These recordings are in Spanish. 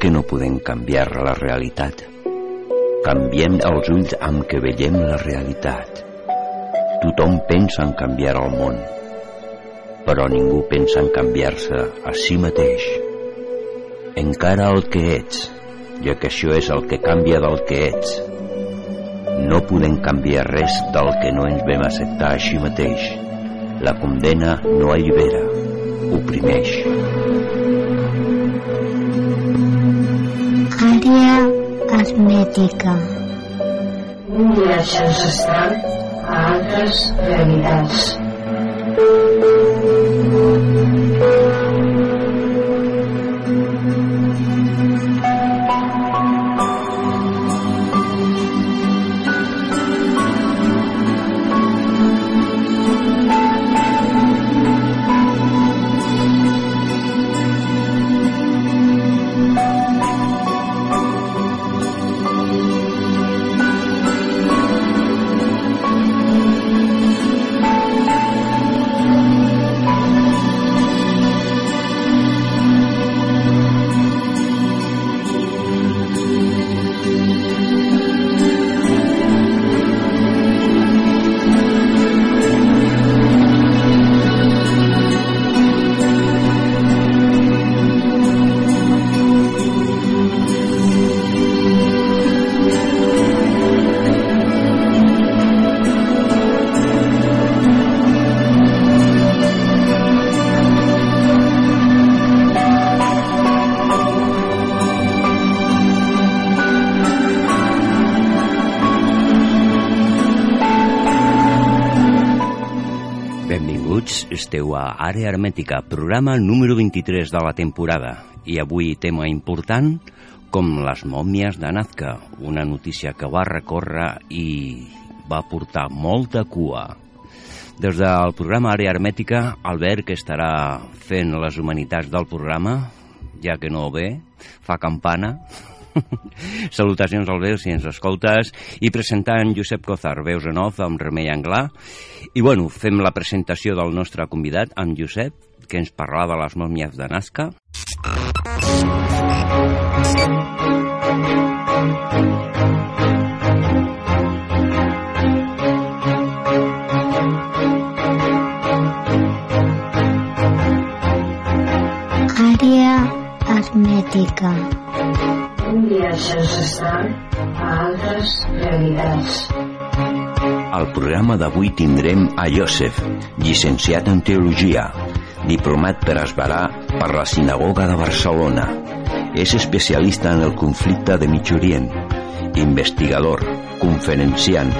Que no podem canviar la realitat, canviem els ulls amb què veiem la realitat. Tothom pensa en canviar el món, però ningú pensa en canviar-se a si mateix. Encara el que ets, ja que això és el que canvia del que ets. No podem canviar res del que no ens vam acceptar així mateix. La condena no allibera, oprimeix. Àrea hermètica. Un viatge ancestral a altres realitats. Benvinguts, Àrea Hermètica, programa número 23 de la temporada. I avui tema important, com les mòmies de Nazca, una notícia que va recórrer i va portar molta cua. Des del programa Àrea Hermètica, Albert, que estarà fent les humanitats del programa, ja que no ve, fa campana, Salutacions al veu si ens escoltes. I presentant Josep Cozar, veus en off amb Remei Anglà. I bueno, fem la presentació del nostre convidat amb Josep que ens parlarà de les mòmies de Nazca. Àrea hermètica. Viatge ancestral a altres realitats. Al programa d'avui tindrem a Josef, llicenciat en Teologia, diplomat per esbarar per la Sinagoga de Barcelona. És especialista en el conflicte de Mig Orient, investigador, conferenciant,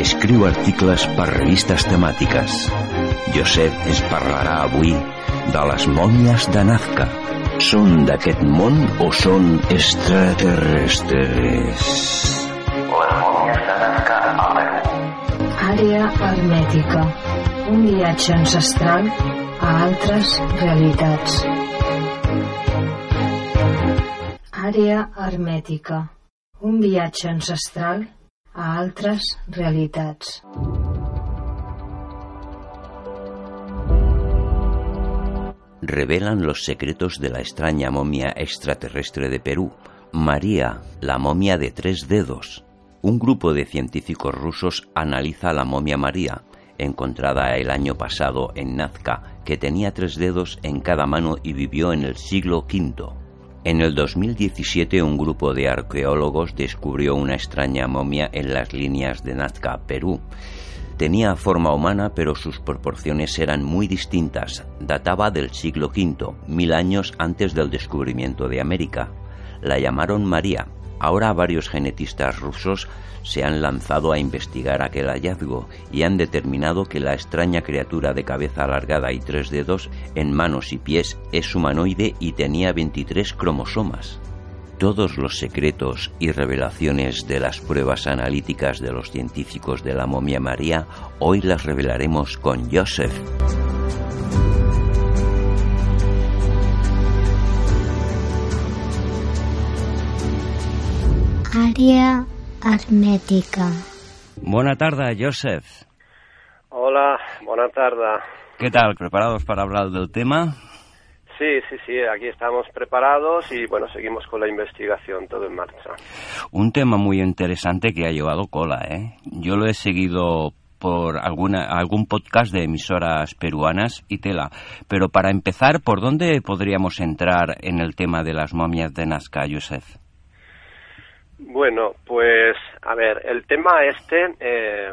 escriu articles per revistes temàtiques. Josep ens parlarà avui de les mòmies de Nazca. Són d'aquest món o són extraterrestres? De Nazca a Perú. Àrea hermètica. Un viatge ancestral a altres realitats. Àrea hermètica. Un viatge ancestral a altres realitats. Revelan los secretos de la extraña momia extraterrestre de Perú, María, la momia de tres dedos. Un grupo de científicos rusos analiza la momia María, encontrada el año pasado en Nazca, que tenía tres dedos en cada mano y vivió en el siglo V. En el 2017 un grupo de arqueólogos descubrió una extraña momia en las líneas de Nazca, Perú. Tenía forma humana, pero sus proporciones eran muy distintas. Databa del siglo V, mil años antes del descubrimiento de América. La llamaron María. Ahora varios genetistas rusos se han lanzado a investigar aquel hallazgo y han determinado que la extraña criatura de cabeza alargada y tres dedos en manos y pies es humanoide y tenía 23 cromosomas. Todos los secretos y revelaciones de las pruebas analíticas de los científicos de la momia María hoy las revelaremos con Joseph. Àrea hermètica. Buena tarde, Joseph. Hola, buena tarde. ¿Qué tal? ¿Preparados para hablar del tema? Sí, sí, sí, aquí estamos preparados y bueno, seguimos con la investigación, todo en marcha. Un tema muy interesante que ha llevado cola, ¿eh? Yo lo he seguido por alguna, algún podcast de emisoras peruanas y tela. Pero para empezar, ¿por dónde podríamos entrar en el tema de las momias de Nazca, Joseph? Bueno, pues a ver, el tema este, eh,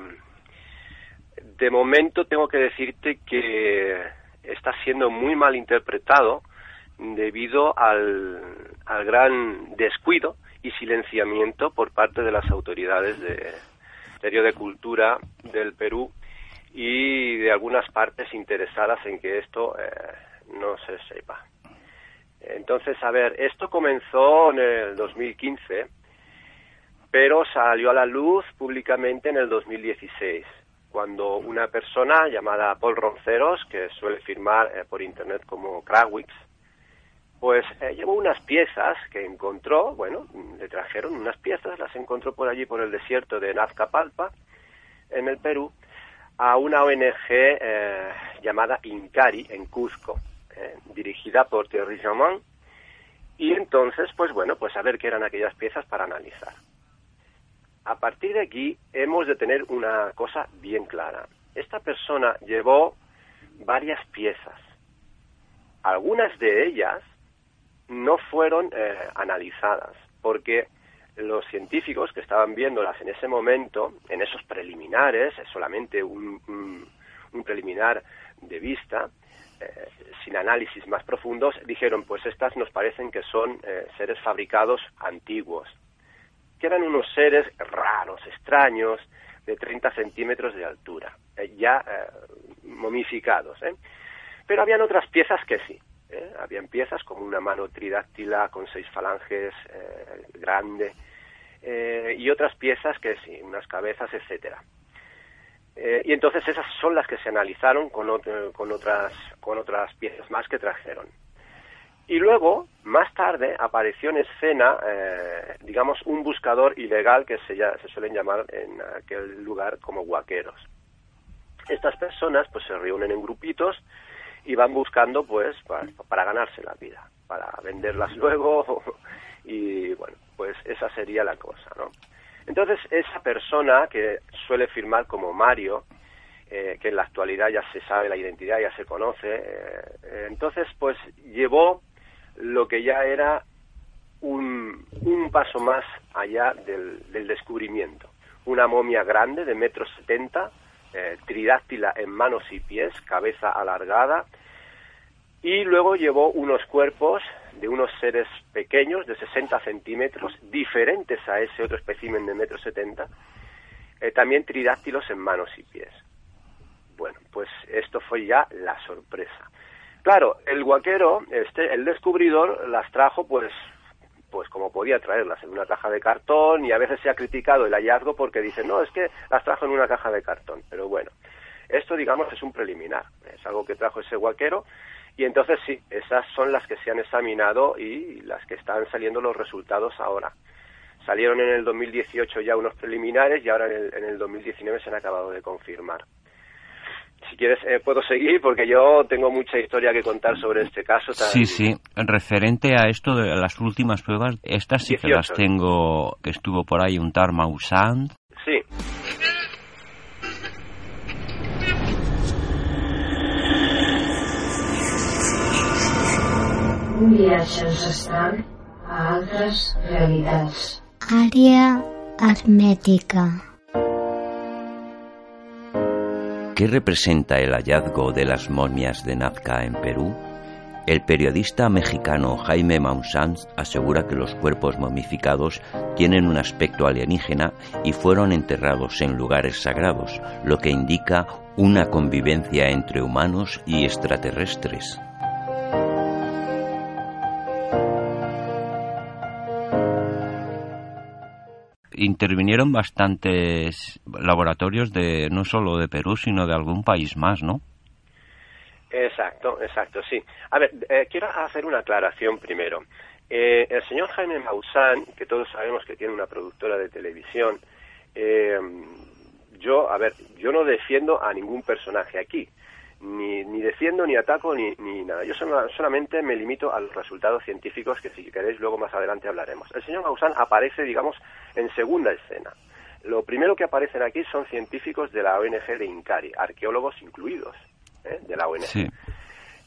de momento tengo que decirte que está siendo muy mal interpretado debido al, gran descuido y silenciamiento por parte de las autoridades de Ministerio de Cultura del Perú y de algunas partes interesadas en que esto eh, no se sepa. Entonces, a ver, esto comenzó en el 2015, pero salió a la luz públicamente en el 2016 cuando una persona llamada Paul Ronceros, que suele firmar eh, por internet como Krawix, pues eh, llevó unas piezas que encontró, bueno, le trajeron unas piezas, las encontró por allí por el desierto de Nazcapalpa, en el Perú, a una ONG eh, llamada Incari, en Cuzco, dirigida por Thierry Jaman, y entonces, pues bueno, pues a ver qué eran aquellas piezas para analizar. A partir de aquí hemos de tener una cosa bien clara. Esta persona llevó varias piezas. Algunas de ellas no fueron eh, analizadas porque los científicos que estaban viéndolas en ese momento, en esos preliminares, es solamente un, preliminar de vista, eh, sin análisis más profundos, dijeron, pues estas nos parecen que son eh, seres fabricados antiguos, que eran unos seres raros, extraños, de 30 centímetros de altura, eh, ya eh, momificados. ¿eh? Pero habían otras piezas que sí. Habían piezas como una mano tridáctila con seis falanges grande y otras piezas que sí, unas cabezas, etcétera. y entonces esas son las que se analizaron con, con, otras, con otras piezas más que trajeron. Y luego, más tarde, apareció en escena, eh, digamos, un buscador ilegal que se, se suelen llamar en aquel lugar como guaqueros. Estas personas pues se reúnen en grupitos y van buscando pues para, ganarse la vida, para venderlas luego y bueno, pues esa sería la cosa, ¿no? Entonces esa persona que suele firmar como Mario, eh, que en la actualidad ya se sabe la identidad, ya se conoce, eh, entonces pues llevó lo que ya era un, un paso más allá del, descubrimiento. Una momia grande de metro setenta, eh, tridáctila en manos y pies, cabeza alargada, y luego llevó unos cuerpos de unos seres pequeños de 60 centímetros, diferentes a ese otro espécimen de metro setenta, eh, también tridáctilos en manos y pies. Bueno, pues esto fue ya la sorpresa. Claro, el guaquero, este, el descubridor, las trajo pues pues como podía traerlas en una caja de cartón y a veces se ha criticado el hallazgo porque dicen, no, es que las trajo en una caja de cartón. Pero bueno, esto digamos es un preliminar, es algo que trajo ese guaquero y entonces sí, esas son las que se han examinado y las que están saliendo los resultados ahora. Salieron en el 2018 ya unos preliminares y ahora en el, en el 2019 se han acabado de confirmar si quieres eh, puedo seguir porque yo tengo mucha historia que contar sobre este caso. Sí, sí. Referente a esto de las últimas pruebas, estas sí que las tengo, que estuvo por ahí un tal Mausand. Sí. Un viatge ancestral a altres realitats. Àrea hermètica. ¿Qué representa el hallazgo de las momias de Nazca en Perú? El periodista mexicano Jaime Maussan asegura que los cuerpos momificados tienen un aspecto alienígena y fueron enterrados en lugares sagrados, lo que indica una convivencia entre humanos y extraterrestres. Intervinieron bastantes laboratorios de no solo de Perú, sino de algún país más, ¿no? Exacto, exacto, sí. A ver, eh, quiero hacer una aclaración primero. Eh, el señor Jaime Maussan, que todos sabemos que tiene una productora de televisión, eh, yo, a ver, yo no defiendo a ningún personaje aquí. Ni, ni defiendo, ni ataco, ni, ni nada. Yo solamente me limito a los resultados científicos que si queréis luego más adelante hablaremos. El señor Maussan aparece, digamos, en segunda escena. Lo primero que aparecen aquí son científicos de la ONG de Incari, arqueólogos incluidos. ¿eh? de la ONG.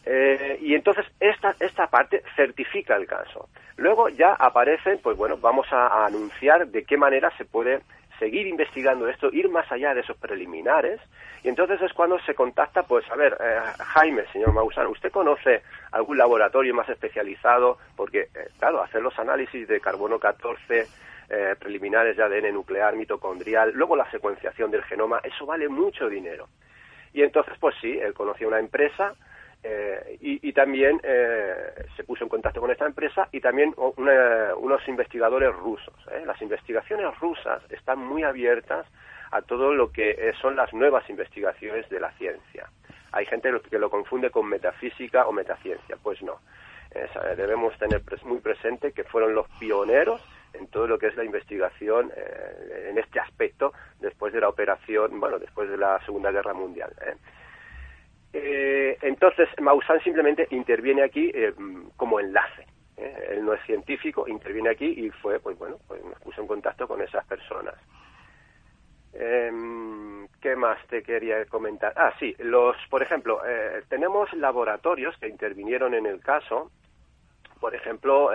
Eh, y entonces esta, esta parte certifica el caso. Luego ya aparecen, pues bueno, vamos a, anunciar de qué manera se puede seguir investigando esto, ir más allá de esos preliminares. Y entonces es cuando se contacta, pues a ver, eh, Jaime, señor Maussan, ¿usted conoce algún laboratorio más especializado? Porque, claro, hacer los análisis de carbono 14, preliminares de ADN nuclear, mitocondrial, luego la secuenciación del genoma, eso vale mucho dinero. Y entonces, pues sí, él conoció una empresa eh, y, también eh, se puso en contacto con esta empresa y también unos investigadores rusos. ¿eh? Las investigaciones rusas están muy abiertas a todo lo que son las nuevas investigaciones de la ciencia. Hay gente que lo confunde con metafísica o metaciencia. Pues no. debemos tener muy presente que fueron los pioneros en todo lo que es la investigación eh, en este aspecto después de la operación, bueno, después de la Segunda Guerra Mundial. ¿Eh? Eh, entonces, Maussan simplemente interviene aquí como enlace. Él no es científico, interviene aquí y fue, pues bueno, pues nos puso en contacto con esas personas. Em, ¿Qué más te quería comentar? Ah, sí, los, por ejemplo, tenemos laboratorios que intervinieron en el caso, por ejemplo,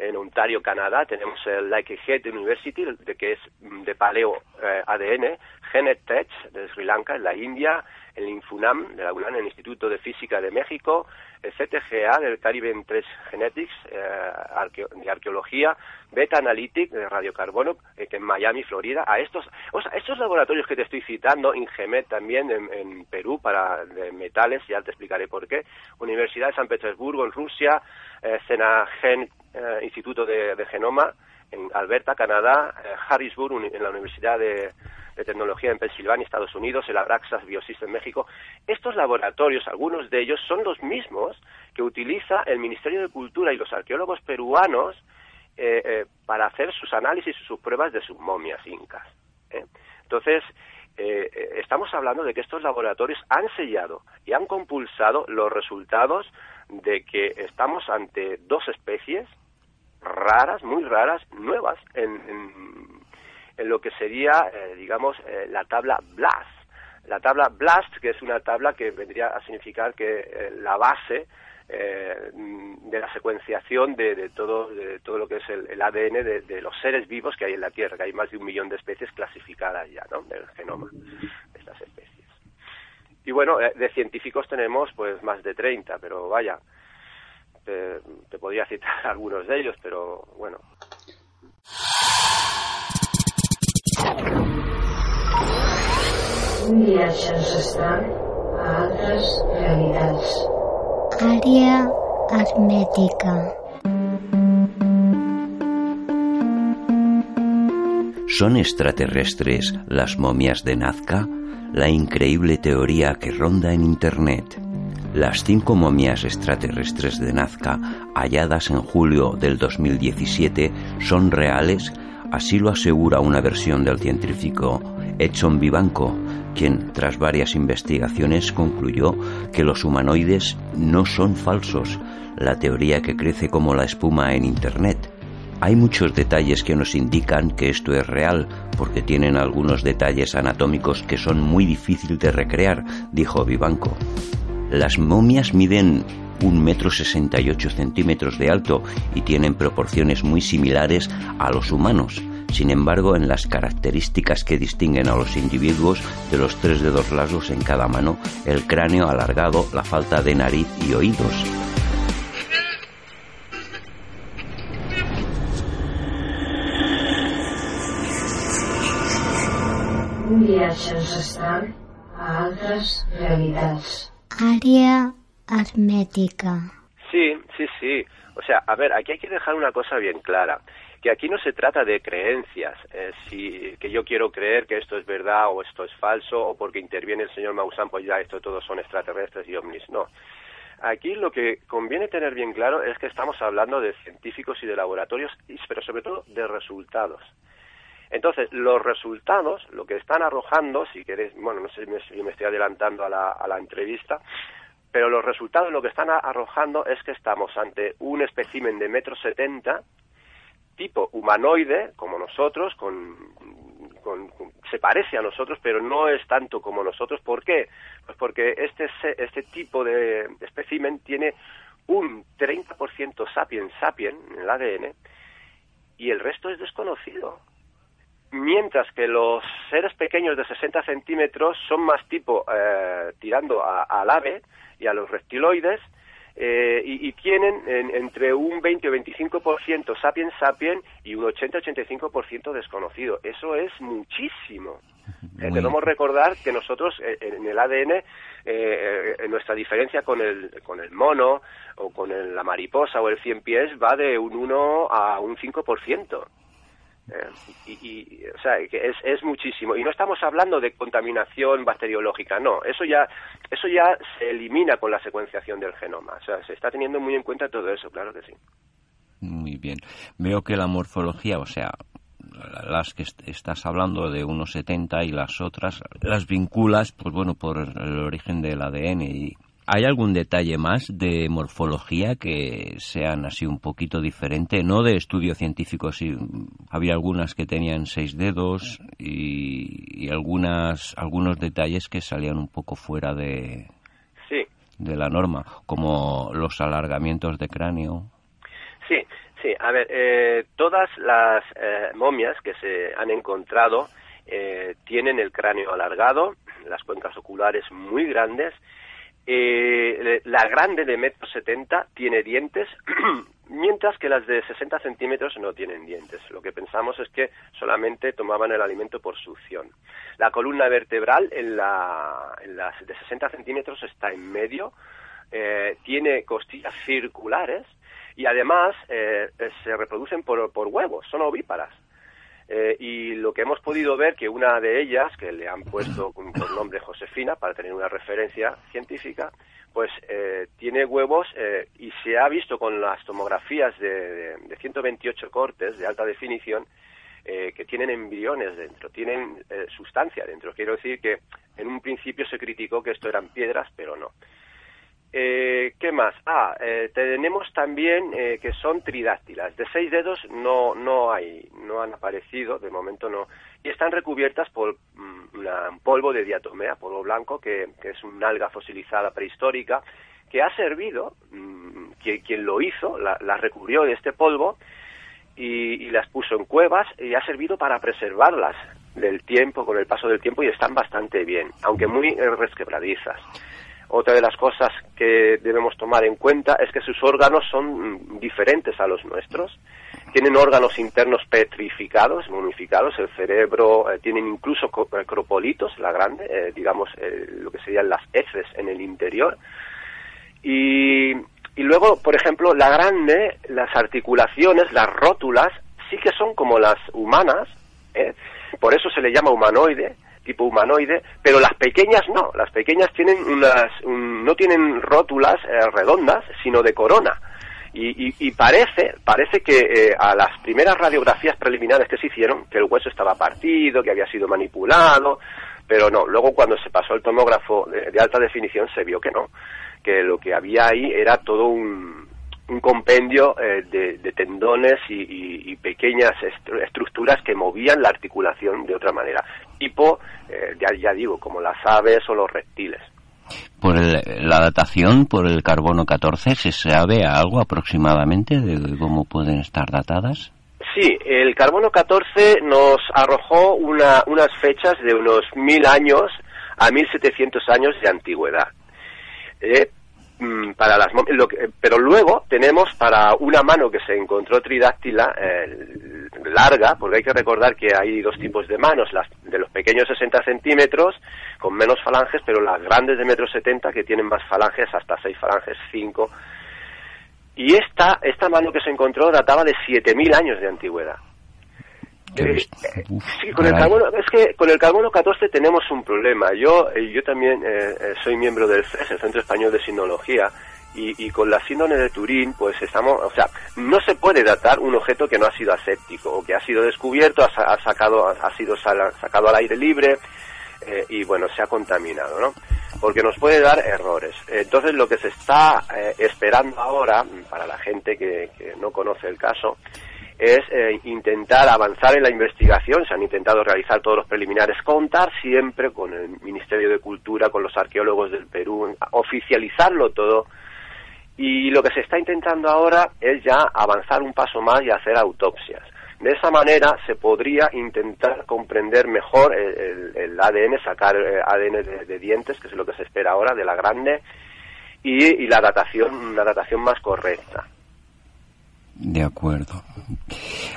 en Ontario, Canadá, tenemos el Lakehead University, de, que es mm, de paleo eh, ADN, Genetech de Sri Lanka, en la India, el Infunam de la UNAM, el Instituto de Física de México, el CTGA del Caribe 3 Genetics eh, de arqueología, Beta Analytic de radiocarbono eh, en Miami, Florida. A estos, o sea, estos laboratorios que te estoy citando, Ingemet también en, Perú para metales, ya te explicaré por qué, Universidad de San Petersburgo en Rusia, eh, Cenagen eh, Instituto de, Genoma en Alberta, Canadá, Harrisburg en la Universidad de Tecnología en Pensilvania, Estados Unidos, el Abraxas Biosys en México. Estos laboratorios, algunos de ellos, son los mismos que utiliza el Ministerio de Cultura y los arqueólogos peruanos eh, eh, para hacer sus análisis y sus pruebas de sus momias incas. ¿eh? Entonces, estamos hablando de que estos laboratorios han sellado y han compulsado los resultados de que estamos ante dos especies raras, muy raras, nuevas en en lo que sería, eh, digamos, eh, la tabla BLAST. La tabla BLAST, que es una tabla que vendría a significar que eh, la base de la secuenciación de, todo, de todo lo que es el, ADN de, los seres vivos que hay en la Tierra, que hay más de un millón de especies clasificadas ya, ¿no?, del genoma de estas especies. Y bueno, de científicos tenemos pues más de 30, pero vaya, te, te podría citar algunos de ellos, pero bueno. Un viatge ancestral a altres realitats. Àrea hermètica. ¿Son extraterrestres las momias de Nazca? La increíble teoría que ronda en Internet. Las cinco momias extraterrestres de Nazca, halladas en julio del 2017, son reales Así lo asegura una versión del científico Edson Vivanco, quien tras varias investigaciones concluyó que los humanoides no son falsos, la teoría que crece como la espuma en Internet. Hay muchos detalles que nos indican que esto es real, porque tienen algunos detalles anatómicos que son muy difíciles de recrear, dijo Vivanco. Las momias miden un metro sesenta y ocho centímetros de alto y tienen proporciones muy similares a los humanos. sin embargo, en las características que distinguen a los individuos de los tres dedos largos en cada mano, el cráneo alargado, la falta de nariz y oídos. Un viatge ancestral a altres realitats. Área hermética. Sí, sí, sí. O sea, a ver, aquí hay que dejar una cosa bien clara, que aquí no se trata de creencias, eh, si que yo quiero creer que esto es verdad o esto es falso, o porque interviene el señor Maussan, pues ya esto todos son extraterrestres y ovnis, no. Aquí lo que conviene tener bien claro es que estamos hablando de científicos y de laboratorios, pero sobre todo de resultados. Entonces, los resultados, lo que están arrojando, si queréis, bueno, no sé si me- si me estoy adelantando a la, a la entrevista, pero los resultados lo que están arrojando es que estamos ante un espécimen de metro setenta, tipo humanoide, como nosotros, con, se parece a nosotros, pero no es tanto como nosotros. ¿Por qué? Pues porque este, este tipo de espécimen tiene un 30% sapiens sapien en el ADN y el resto es desconocido mientras que los seres pequeños de 60 centímetros son más tipo eh, tirando a- al ave y a los reptiloides eh, y, y tienen en- entre un 20 o 25% sapiens sapien y un 80-85% desconocido. Eso es muchísimo. Eh, debemos recordar que nosotros eh, en el ADN, eh, eh, en nuestra diferencia con el, con el mono o con el- la mariposa o el cien pies va de un 1 a un 5%. Eh, y, y, o sea, que es, es muchísimo. Y no estamos hablando de contaminación bacteriológica, no. Eso ya, eso ya se elimina con la secuenciación del genoma. O sea, se está teniendo muy en cuenta todo eso, claro que sí. Muy bien. Veo que la morfología, o sea, las que est- estás hablando de 1,70 y las otras, las vinculas, pues bueno, por el origen del ADN. Y ¿Hay algún detalle más de morfología que sean así un poquito diferente? No de estudio científico, sí. Había algunas que tenían seis dedos y, y algunas, algunos detalles que salían un poco fuera de, Sí, de la norma, como los alargamientos de cráneo. sí, sí. A ver, eh, todas las eh, momias que se han encontrado eh, tienen el cráneo alargado, las cuencas oculares muy grandes. Eh, la grande de metro setenta tiene dientes, mientras que las de 60 centímetros no tienen dientes. Lo que pensamos es que solamente tomaban el alimento por succión. La columna vertebral en, la, las de 60 centímetros está en medio, eh, tiene costillas circulares y además eh, eh, se reproducen por, por huevos, son ovíparas. Eh, y lo que hemos podido ver que una de ellas, que le han puesto por nombre Josefina para tener una referencia científica, pues eh, tiene huevos eh, y se ha visto con las tomografías de, de- de 128 cortes de alta definición eh, que tienen embriones dentro, tienen eh, sustancia dentro. Quiero decir que en un principio se criticó que esto eran piedras, pero no. Eh, ¿Qué más? Ah, eh, tenemos también eh, que son tridáctilas. De seis dedos no, no hay, no han aparecido, de momento no. Y están recubiertas por mm, un polvo de diatomea, polvo blanco, que, es una alga fosilizada prehistórica, que ha servido, mm, que, quien lo hizo, la, recubrió de este polvo y, y las puso en cuevas y ha servido para preservarlas del tiempo, con el paso del tiempo, y están bastante bien, aunque muy resquebradizas. Otra de las cosas que debemos tomar en cuenta es que sus órganos son mm, diferentes a los nuestros. Tienen órganos internos petrificados, momificados, el cerebro, eh, tienen incluso eh, cropolitos, la grande, eh, digamos, eh, lo que serían las heces en el interior. Y, y luego, por ejemplo, la grande, las articulaciones, las rótulas, sí que son como las humanas, por eso se le llama humanoide, tipo humanoide, pero las pequeñas no, las pequeñas tienen unas, un- no tienen rótulas eh, redondas, sino de corona. Y, y- y parece, parece que eh, a las primeras radiografías preliminares que se hicieron, que el hueso estaba partido, que había sido manipulado, pero no, luego cuando se pasó el tomógrafo de, de alta definición se vio que no, que lo que había ahí era todo un, un compendio eh, de, de tendones y, y- y pequeñas estru- estructuras que movían la articulación de otra manera, tipo, eh, ya, ya digo, como las aves o los reptiles. Por el- la datación, por el carbono 14, ¿se sabe algo aproximadamente de cómo pueden estar datadas? Sí, el carbono 14 nos arrojó una, unas fechas de unos mil años a 1700 años de antigüedad. Eh, para las lo que, pero luego tenemos para una mano que se encontró tridáctila eh, larga, porque hay que recordar que hay dos tipos de manos, las de los pequeños 60 centímetros con menos falanges, pero las grandes de metro 70 que tienen más falanges, hasta 6 falanges, 5. Y esta, esta mano que se encontró databa de 7.000 años de antigüedad. Eh, sí, con el carbono, es que con el carbono 14 tenemos un problema. Yo, eh, yo también eh, soy miembro del CES, el Centro Español de Sinología, y, y, con la síndrome de Turín, pues estamos, o sea, no se puede datar un objeto que no ha sido aséptico o que ha sido descubierto, ha, sacado, ha sido sacado al aire libre y bueno, se ha contaminado, ¿no? Porque nos puede dar errores. Entonces, lo que se está esperando ahora, para la gente que, que no conoce el caso, es eh, intentar avanzar en la investigación, se han intentado realizar todos los preliminares, contar siempre con el Ministerio de Cultura, con los arqueólogos del Perú, oficializarlo todo. Y lo que se está intentando ahora es ya avanzar un paso más y hacer autopsias. De esa manera se podría intentar comprender mejor el, ADN, sacar eh, ADN de, dientes, que es lo que se espera ahora, de la grande, y, y la datación, una datación más correcta. De acuerdo.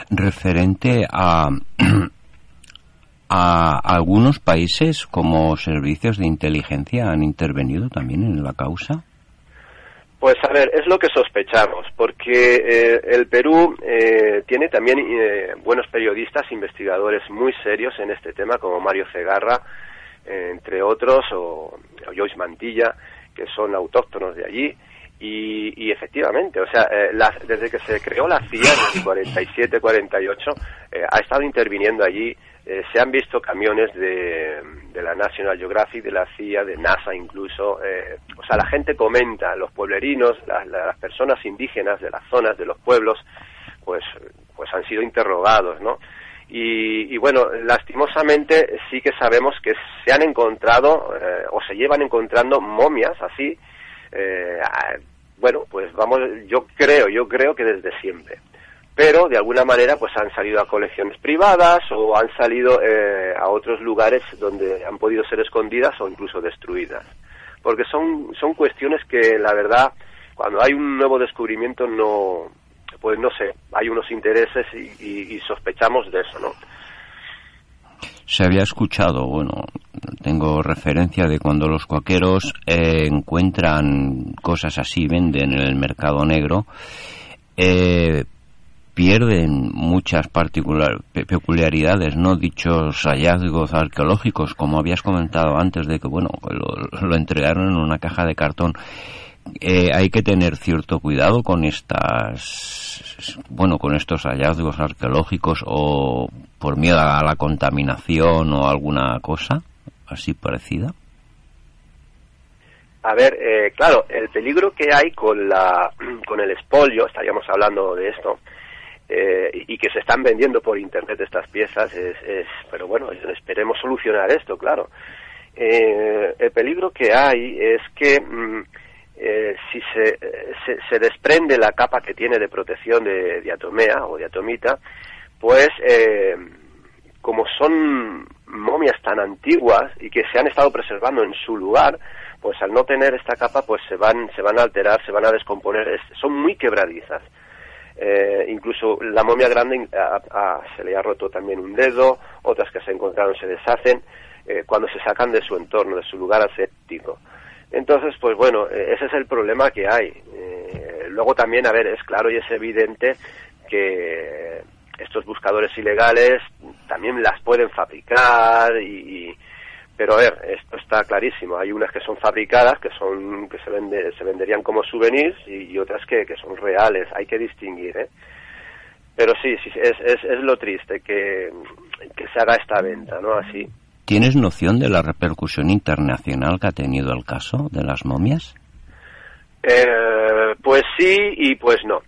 Referente a, a algunos países como servicios de inteligencia han intervenido también en la causa. Pues a ver, es lo que sospechamos, porque eh, el Perú eh, tiene también eh, buenos periodistas, investigadores muy serios en este tema, como Mario Cegarra, entre otros, o Joyce Mantilla, que son autóctonos de allí, y, efectivamente, o sea, eh, desde que se creó la CIA en el 47-48, eh, ha estado interviniendo allí. Eh, se han visto camiones de, de, la National Geographic, de la CIA, de NASA incluso. o sea, la gente comenta, los pueblerinos, las personas indígenas de las zonas, de los pueblos, pues, pues han sido interrogados, ¿no? Y, y, bueno, lastimosamente sí que sabemos que se han encontrado o se llevan encontrando momias así eh, bueno, pues vamos, yo creo, yo creo que desde siempre. Pero de alguna manera pues han salido a colecciones privadas o han salido eh, a otros lugares donde han podido ser escondidas o incluso destruidas. Porque son, son cuestiones que la verdad, cuando hay un nuevo descubrimiento no, pues no sé, hay unos intereses y, y sospechamos de eso, ¿no? Se había escuchado, bueno, tengo referencia de cuando los cuaqueros eh, encuentran cosas así, venden en el mercado negro, eh, pierden muchas peculiaridades, no dichos hallazgos arqueológicos, como habías comentado antes de que, bueno, lo entregaron en una caja de cartón. Eh, hay que tener cierto cuidado con estas bueno con estos hallazgos arqueológicos o por miedo a la contaminación o alguna cosa así parecida. A ver eh, claro el peligro que hay con la con el espolio estaríamos hablando de esto eh, y que se están vendiendo por internet estas piezas es, es pero bueno esperemos solucionar esto claro. El peligro que hay es que mm, eh, si se, se, desprende la capa que tiene de protección de diatomea o diatomita, pues eh, como son momias tan antiguas y que se han estado preservando en su lugar, pues al no tener esta capa, pues se van, se van a alterar, se van a descomponer, son muy quebradizas. Eh, incluso la momia grande se le ha roto también un dedo, otras que se encontraron se deshacen cuando se sacan de su entorno, de su lugar aséptico. Entonces, pues bueno, eh, ese es el problema que hay. Eh, luego también, a ver, es claro y es evidente que estos buscadores ilegales también las pueden fabricar y, pero a ver, esto está clarísimo. Hay unas que son fabricadas, que son que se vende, se venderían como souvenirs y, otras que, que, son reales. Hay que distinguir, ¿eh? Pero sí, sí es, es, es lo triste que, que se haga esta venta, ¿no? Así. ¿Tienes noción de la repercusión internacional que ha tenido el caso de las momias? Eh, pues sí y pues no.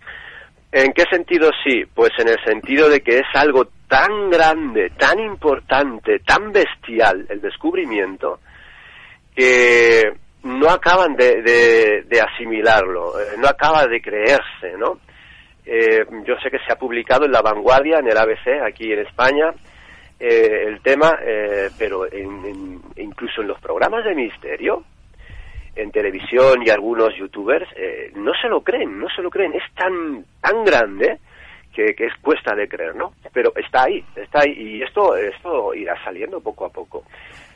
¿En qué sentido sí? Pues en el sentido de que es algo tan grande, tan importante, tan bestial el descubrimiento, que no acaban de, asimilarlo, eh, no acaba de creerse, ¿no? Eh, yo sé que se ha publicado en La Vanguardia, en el ABC, aquí en España, eh, el tema, eh, pero en, incluso en los programas de misterio, en televisión y algunos youtubers, no se lo creen, no se lo creen. Es tan, tan grande que, es cuesta de creer, ¿no? Pero está ahí, está ahí, y esto, esto irá saliendo poco a poco.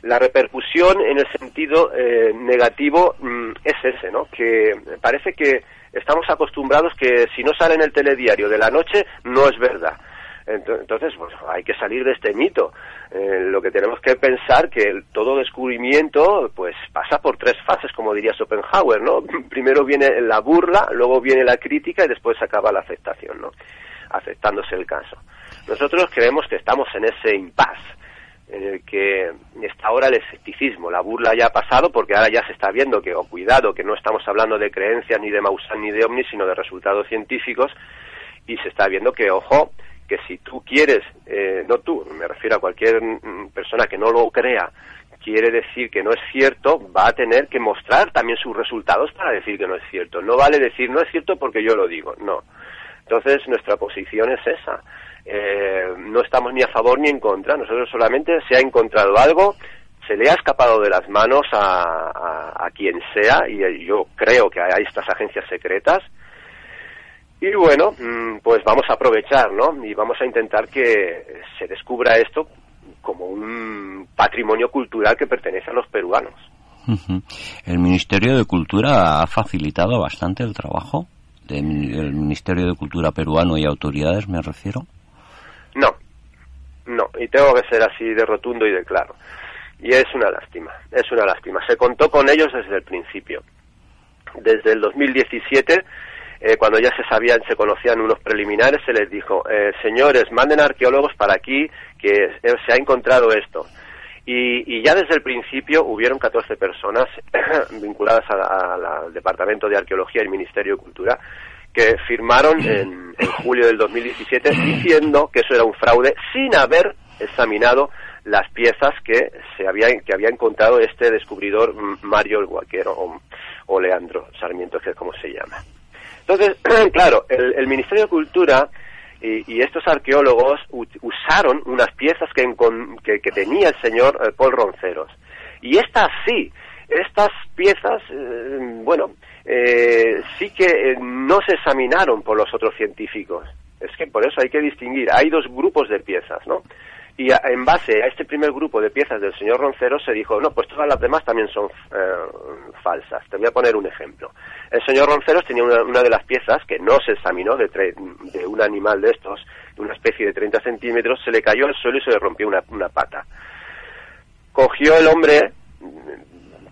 La repercusión en el sentido negativo mm, es ese, ¿no? Que parece que estamos acostumbrados que si no sale en el telediario de la noche, no es verdad. Entonces, pues, hay que salir de este mito. Eh, lo que tenemos que pensar que todo descubrimiento, pues, pasa por tres fases, como diría Schopenhauer, ¿no? Primero viene la burla, luego viene la crítica y después acaba la aceptación, ¿no? Aceptándose el caso. Nosotros creemos que estamos en ese impasse en el que está ahora el escepticismo. La burla ya ha pasado porque ahora ya se está viendo que, o oh, cuidado, que no estamos hablando de creencias ni de Maussan ni de Omni, sino de resultados científicos y se está viendo que, ojo, que si tú quieres, eh, no tú, me refiero a cualquier mm, persona que no lo crea, quiere decir que no es cierto, va a tener que mostrar también sus resultados para decir que no es cierto. No vale decir no es cierto porque yo lo digo, no. Entonces nuestra posición es esa eh, no estamos ni a favor ni en contra. Nosotros solamente se ha encontrado algo, se le ha escapado de las manos a, quien sea, y yo creo que hay estas agencias secretas. Y bueno, mm, pues vamos a aprovechar, ¿no? Y vamos a intentar que se descubra esto como un patrimonio cultural que pertenece a los peruanos. El Ministerio de Cultura ha facilitado bastante el trabajo del Ministerio de Cultura peruano y autoridades, me refiero. No, no, y tengo que ser así de rotundo y de claro. Y es una lástima, es una lástima. Se contó con ellos desde el principio. Desde el 2017, eh, cuando ya se sabían, se conocían unos preliminares, se les dijo, eh, señores, manden arqueólogos para aquí, que se ha encontrado esto. Y, ya desde el principio hubieron 14 personas vinculadas al Departamento de Arqueología y Ministerio de Cultura que firmaron en, julio del 2017 diciendo que eso era un fraude sin haber examinado las piezas que se había que había encontrado este descubridor Mario el Guaquero o, Leandro Sarmiento que es como se llama entonces claro el, Ministerio de Cultura y, estos arqueólogos usaron unas piezas que, que, tenía el señor eh, Paul Ronceros y estas sí estas piezas eh, bueno eh, sí que eh, no se examinaron por los otros científicos. Es que por eso hay que distinguir. Hay dos grupos de piezas, ¿no? Y en base a este primer grupo de piezas del señor Roncero se dijo, no, pues todas las demás también son eh, falsas. Te voy a poner un ejemplo. El señor Ronceros tenía una, de las piezas que no se examinó de, de un animal de estos, de una especie de 30 centímetros, se le cayó al suelo y se le rompió una, una pata. Cogió el hombre,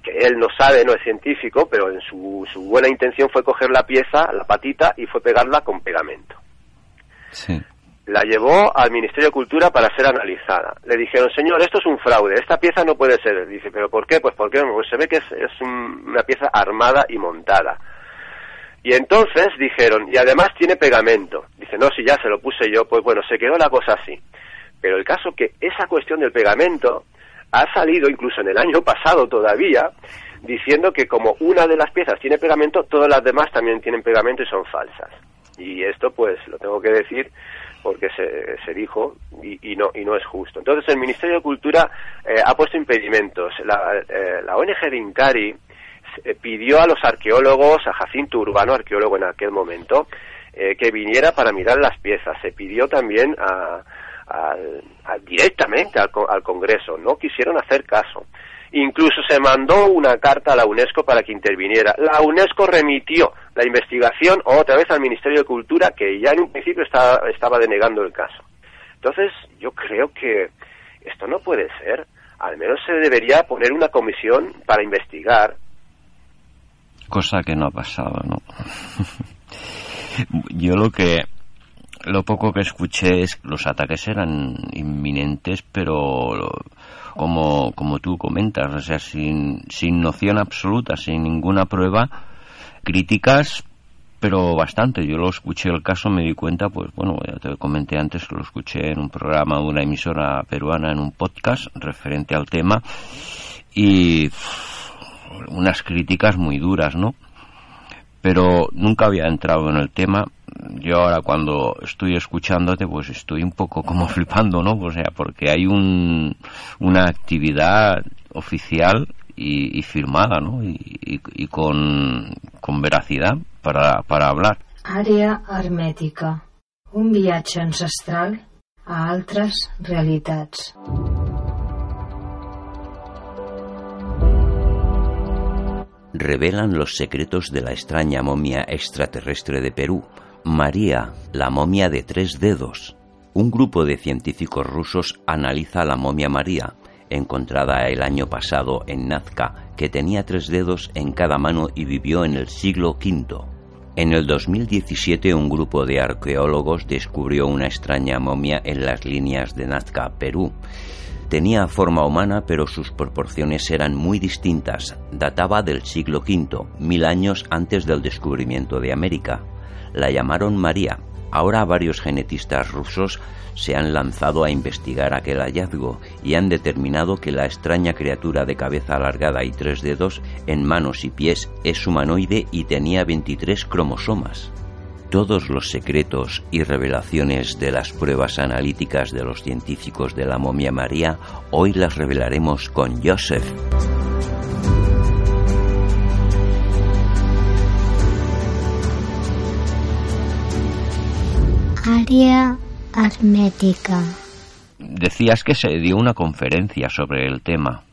que él no sabe, no es científico, pero en su, su buena intención fue coger la pieza, la patita, y fue pegarla con pegamento. Sí. La llevó al Ministerio de Cultura para ser analizada. Le dijeron, señor, esto es un fraude, esta pieza no puede ser. Dice, ¿pero por qué? Pues porque pues se ve que es, es una pieza armada y montada. Y entonces dijeron, y además tiene pegamento. Dice, no, si ya se lo puse yo, pues bueno, se quedó la cosa así. Pero el caso que esa cuestión del pegamento ha salido incluso en el año pasado todavía diciendo que como una de las piezas tiene pegamento, todas las demás también tienen pegamento y son falsas. Y esto pues lo tengo que decir porque se, se dijo y, no y no es justo. Entonces el Ministerio de Cultura eh, ha puesto impedimentos. La, eh, la ONG de Incari eh, pidió a los arqueólogos, a Jacinto Urbano, arqueólogo en aquel momento, que viniera para mirar las piezas. Se pidió también a, al, directamente al, Congreso, no quisieron hacer caso. Incluso se mandó una carta a la UNESCO para que interviniera. La UNESCO remitió la investigación otra vez al Ministerio de Cultura, que ya en un principio estaba, denegando el caso. Entonces, yo creo que esto no puede ser. Al menos se debería poner una comisión para investigar. Cosa que no ha pasado, ¿no? yo lo que lo poco que escuché es que los ataques eran inminentes, pero como, como tú comentas, o sea, sin, sin noción absoluta, sin ninguna prueba, críticas, pero bastante. Yo lo escuché el caso, me di cuenta, pues bueno, ya te comenté antes que lo escuché en un programa de una emisora peruana, en un podcast referente al tema, y unas críticas muy duras, ¿no? Pero nunca había entrado en el tema yo ahora cuando estoy escuchándote, pues estoy un poco como flipando, ¿no? O sea, porque hay un, una actividad oficial y, firmada, ¿no? Y, con, con veracidad para, para hablar. Àrea hermètica. Un viatge ancestral a altres realitats. revelan los secretos de la extraña momia extraterrestre de Perú, María, la momia de tres dedos. Un grupo de científicos rusos analiza la momia María, encontrada el año pasado en Nazca, que tenía tres dedos en cada mano y vivió en el siglo V. En el 2017 un grupo de arqueólogos descubrió una extraña momia en las líneas de Nazca, Perú, Tenía forma humana, pero sus proporciones eran muy distintas. Databa del siglo V, mil años antes del descubrimiento de América. La llamaron María. Ahora varios genetistas rusos se han lanzado a investigar aquel hallazgo y han determinado que la extraña criatura de cabeza alargada y tres dedos en manos y pies es humanoide y tenía 23 cromosomas. Todos los secretos y revelaciones de las pruebas analíticas de los científicos de la momia María hoy las revelaremos con Joseph. Área hermética. Decías que se dio una conferencia sobre el tema.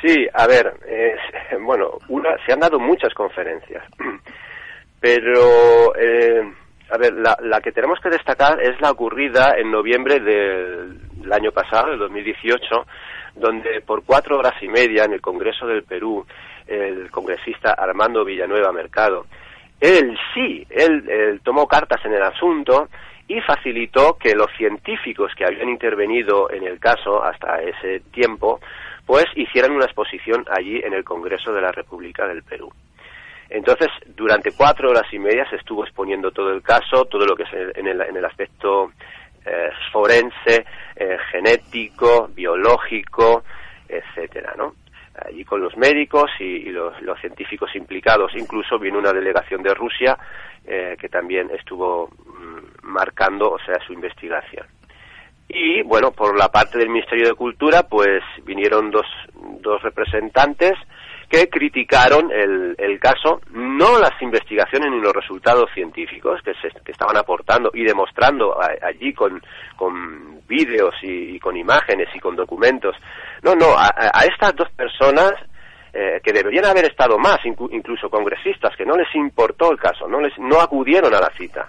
Sí, a ver, bueno, una, se han dado muchas conferencias. Pero, eh, a ver, la, la, que tenemos que destacar es la ocurrida en noviembre del año pasado, del 2018, donde por cuatro horas y media en el Congreso del Perú, el congresista Armando Villanueva Mercado, él sí, él, él tomó cartas en el asunto y facilitó que los científicos que habían intervenido en el caso hasta ese tiempo, pues hicieran una exposición allí en el Congreso de la República del Perú. Entonces, durante cuatro horas y media se estuvo exponiendo todo el caso, todo lo que es en el, en el aspecto eh, forense, eh, genético, biológico, etcétera, ¿no? Allí con los médicos y, los, científicos implicados. Incluso vino una delegación de Rusia eh, que también estuvo mm, marcando, o sea, su investigación. Y bueno, por la parte del Ministerio de Cultura, pues vinieron dos, dos representantes que criticaron el, el, caso, no las investigaciones ni los resultados científicos que, se, que estaban aportando y demostrando allí con, con vídeos y, con imágenes y con documentos. No, no, a, estas dos personas eh, que deberían haber estado más, incluso congresistas, que no les importó el caso, no, les, no acudieron a la cita.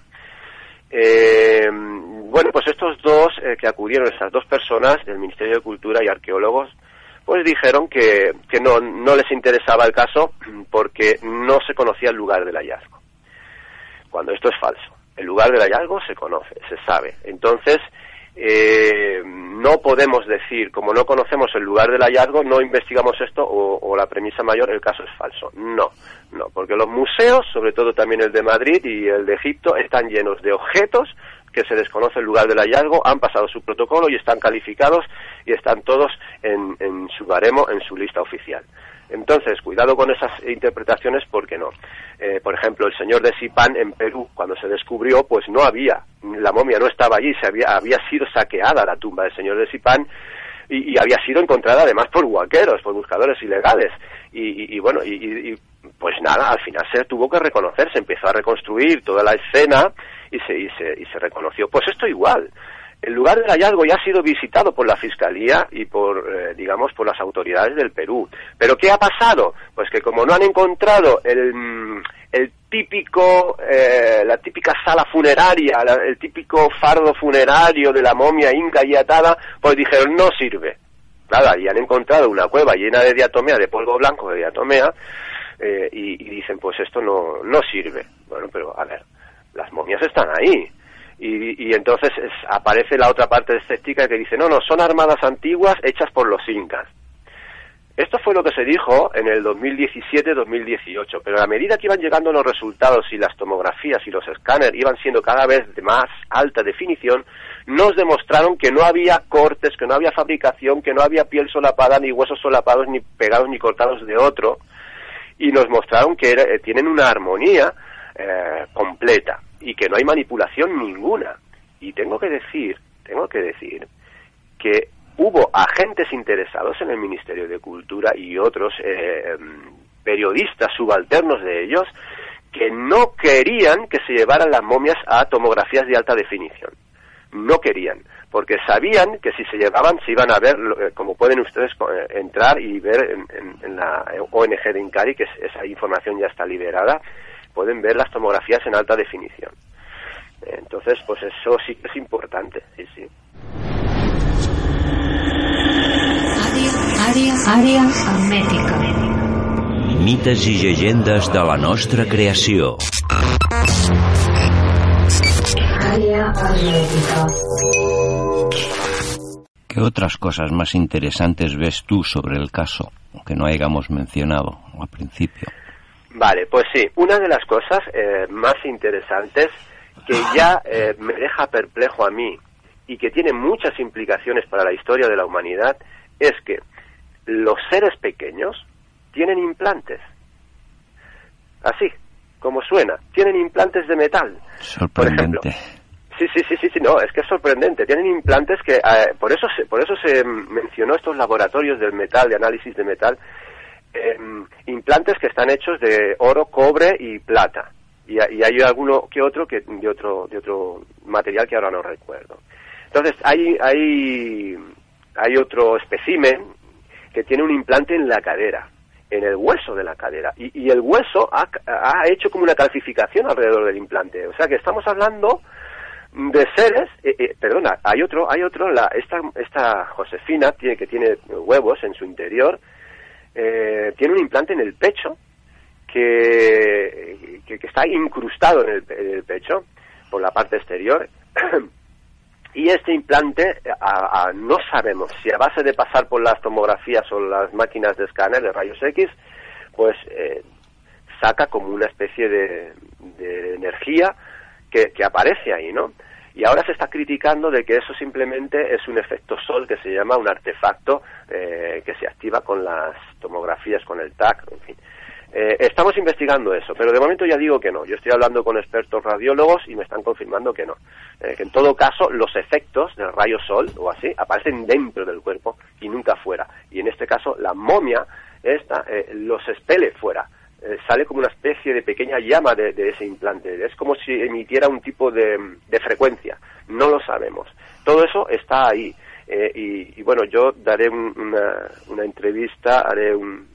Eh, bueno, pues estos dos eh, que acudieron, estas dos personas del Ministerio de Cultura y arqueólogos, pues dijeron que, que no, no les interesaba el caso porque no se conocía el lugar del hallazgo. Cuando esto es falso. El lugar del hallazgo se conoce, se sabe. Entonces, eh, no podemos decir, como no conocemos el lugar del hallazgo, no investigamos esto o, o, la premisa mayor, el caso es falso. No, no, porque los museos, sobre todo también el de Madrid y el de Egipto, están llenos de objetos que se desconoce el lugar del hallazgo, han pasado su protocolo y están calificados y están todos en, su baremo, en su lista oficial. Entonces, cuidado con esas interpretaciones porque no. Eh, por ejemplo, el señor de Sipán en Perú, cuando se descubrió, pues no había, la momia no estaba allí, se había, había sido saqueada la tumba del señor de Sipán y, había sido encontrada además por huaqueros, por buscadores ilegales. Y, y bueno, y, pues nada, al final se tuvo que reconocer, se empezó a reconstruir toda la escena y se, y se, y se reconoció. Pues esto igual. El lugar del hallazgo ya ha sido visitado por la Fiscalía y por, eh, digamos, por las autoridades del Perú. Pero ¿qué ha pasado? Pues que como no han encontrado el, mm, el típico, eh, la típica sala funeraria, el típico fardo funerario de la momia inca y atada, pues dijeron no sirve. Nada, y han encontrado una cueva llena de diatomea, de polvo blanco de diatomea, eh, y, y, dicen pues esto no, no sirve. Bueno, pero a ver, las momias están ahí. Y, entonces aparece la otra parte escéptica que dice, no, no, son armadas antiguas hechas por los incas. Esto fue lo que se dijo en el 2017-2018, pero a medida que iban llegando los resultados y las tomografías y los escáneres iban siendo cada vez de más alta definición, nos demostraron que no había cortes, que no había fabricación, que no había piel solapada, ni huesos solapados, ni pegados, ni cortados de otro, y nos mostraron que eh, tienen una armonía eh, completa. Y que no hay manipulación ninguna. Y tengo que decir, tengo que decir que hubo agentes interesados en el Ministerio de Cultura y otros eh, periodistas subalternos de ellos que no querían que se llevaran las momias a tomografías de alta definición. No querían, porque sabían que si se llevaban se iban a ver, eh, como pueden ustedes eh, entrar y ver en, la ONG de Incari, que esa información ya está liberada, pueden ver las tomografías en alta definición. Entonces, pues eso sí es importante, sí, sí. Àrea hermètica. Mites i llegendes de la nostra creació. Àrea hermètica. ¿Qué otras cosas más interesantes ves tú sobre el caso que no hayamos mencionado al principio? Vale, pues sí, una de las cosas eh, más interesantes que ya eh, me deja perplejo a mí y que tiene muchas implicaciones para la historia de la humanidad es que los seres pequeños tienen implantes. Así, como suena, tienen implantes de metal. Sorprendente. sí, sí, sí, sí, sí, no, es que es sorprendente. Tienen implantes que, eh, por eso se, por eso se mencionó estos laboratorios del metal, de análisis de metal, em, implantes que están hechos de oro, cobre y plata. Y, hay alguno que otro que de otro de otro material que ahora no recuerdo. Entonces hay hay hay otro espécimen que tiene un implante en la cadera, en el hueso de la cadera. Y, el hueso ha, hecho como una calcificación alrededor del implante. O sea que estamos hablando de seres, eh, eh, perdona, hay otro, hay otro, la, esta, esta Josefina tiene, que tiene huevos en su interior, eh, tiene un implante en el pecho que, que, está incrustado en el, en el pecho por la parte exterior Y este implante, no sabemos si a base de pasar por las tomografías o las máquinas de escáner de rayos X, pues eh, saca como una especie de, energía que, aparece ahí, ¿no? Y ahora se está criticando de que eso simplemente es un efecto sol que se llama un artefacto eh, que se activa con las tomografías, con el TAC, en fin. Eh, estamos investigando eso, pero de momento ya digo que no. Yo estoy hablando con expertos radiólogos y me están confirmando que no. Eh, que en todo caso los efectos del rayo sol o así aparecen dentro del cuerpo y nunca fuera. Y en este caso la momia esta eh, los expele fuera. Sale como una especie de pequeña llama de, ese implante. Es como si emitiera un tipo de, frecuencia. No lo sabemos. Todo eso está ahí. Y, bueno, yo daré una, una entrevista, haré un,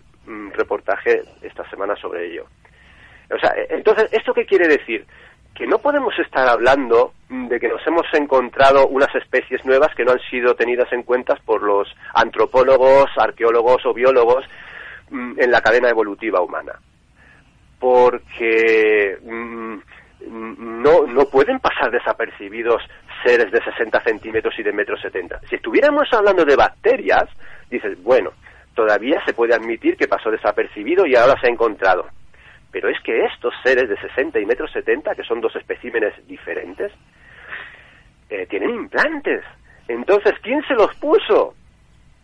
reportaje esta semana sobre ello. O sea, entonces, ¿esto qué quiere decir? Que no podemos estar hablando de que nos hemos encontrado unas especies nuevas que no han sido tenidas en cuenta por los antropólogos, arqueólogos o biólogos mm, en la cadena evolutiva humana. Porque mm, no, no pueden pasar desapercibidos seres de 60 centímetros y de metro 70. Si estuviéramos hablando de bacterias, dices, bueno, todavía se puede admitir que pasó desapercibido y ahora se ha encontrado. Pero es que estos seres de 60 y metro 70, que son dos especímenes diferentes, eh, tienen implantes. Entonces, ¿quién se los puso?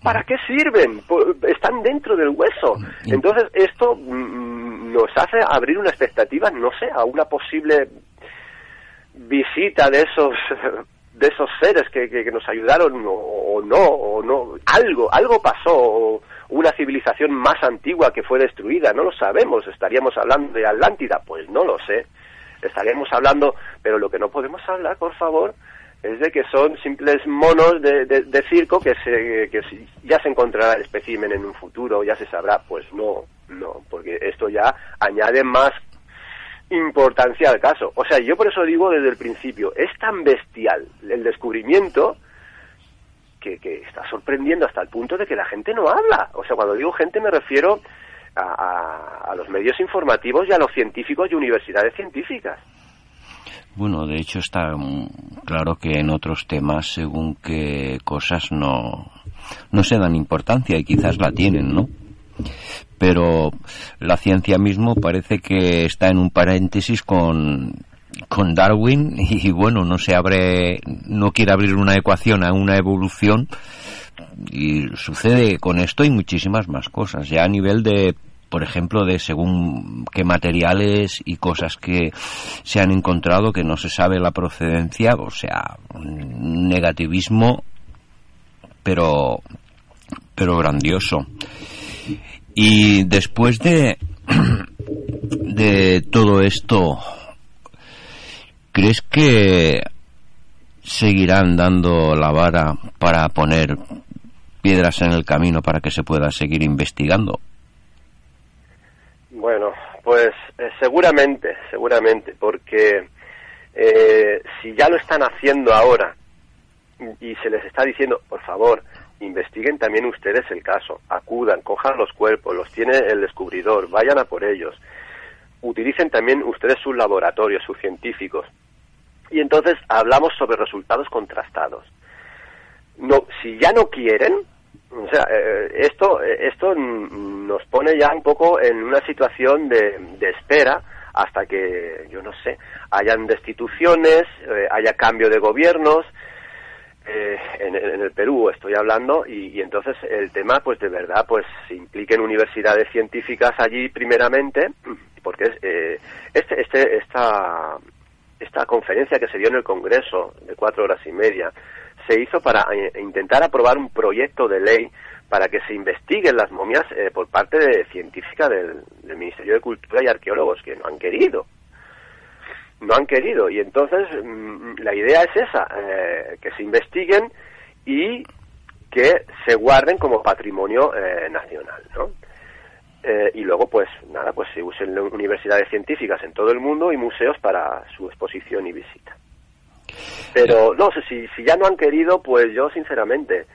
¿Para qué sirven? Están dentro del hueso. Entonces, esto mm, nos hace abrir una expectativa, no sé, a una posible visita de esos de esos seres que, que, nos ayudaron o, no o no algo algo pasó o, una civilización más antigua que fue destruida, no lo sabemos, estaríamos hablando de Atlántida, pues no lo sé, estaríamos hablando, pero lo que no podemos hablar, por favor, es de que son simples monos de, de, circo que, se, que ya se encontrará el espécimen en un futuro, ya se sabrá, pues no, no, porque esto ya añade más importancia al caso. O sea, yo por eso digo desde el principio, es tan bestial el descubrimiento que, está sorprendiendo hasta el punto de que la gente no habla. O sea, cuando digo gente me refiero a, los medios informativos y a los científicos y universidades científicas. Bueno, de hecho está claro que en otros temas, según qué cosas no, no se dan importancia y quizás la tienen, ¿no? Pero la ciencia mismo parece que está en un paréntesis con con Darwin y bueno, no se abre, no quiere abrir una ecuación a una evolución y sucede con esto y muchísimas más cosas. Ya a nivel de por ejemplo, de según qué materiales y cosas que se han encontrado que no se sabe la procedencia, o sea, un negativismo, pero, pero grandioso. Y después de, de todo esto, ¿crees que seguirán dando la vara para poner piedras en el camino para que se pueda seguir investigando? Bueno, pues eh, seguramente, seguramente, porque eh, si ya lo están haciendo ahora y se les está diciendo, por favor, investiguen también ustedes el caso, acudan, cojan los cuerpos, los tiene el descubridor, vayan a por ellos, utilicen también ustedes sus laboratorios, sus científicos. Y entonces hablamos sobre resultados contrastados. No, si ya no quieren, o sea, eh, esto, esto nos pone ya un poco en una situación de, espera hasta que, yo no sé, hayan destituciones, eh, haya cambio de gobiernos, eh, en, el Perú estoy hablando, y, entonces el tema, pues de verdad, pues impliquen universidades científicas allí primeramente, porque es, este, este, esta, esta conferencia que se dio en el Congreso de cuatro horas y media, se hizo para eh, intentar aprobar un proyecto de ley para que se investiguen las momias eh, por parte de científica del, Ministerio de Cultura y arqueólogos que no han querido. No han querido. Y entonces mm, la idea es esa eh, que se investiguen y que se guarden como patrimonio nacional ¿no? y luego pues nada pues se usen universidades científicas en todo el mundo y museos para su exposición y visita pero no sé, si, si ya no han querido, pues yo sinceramente,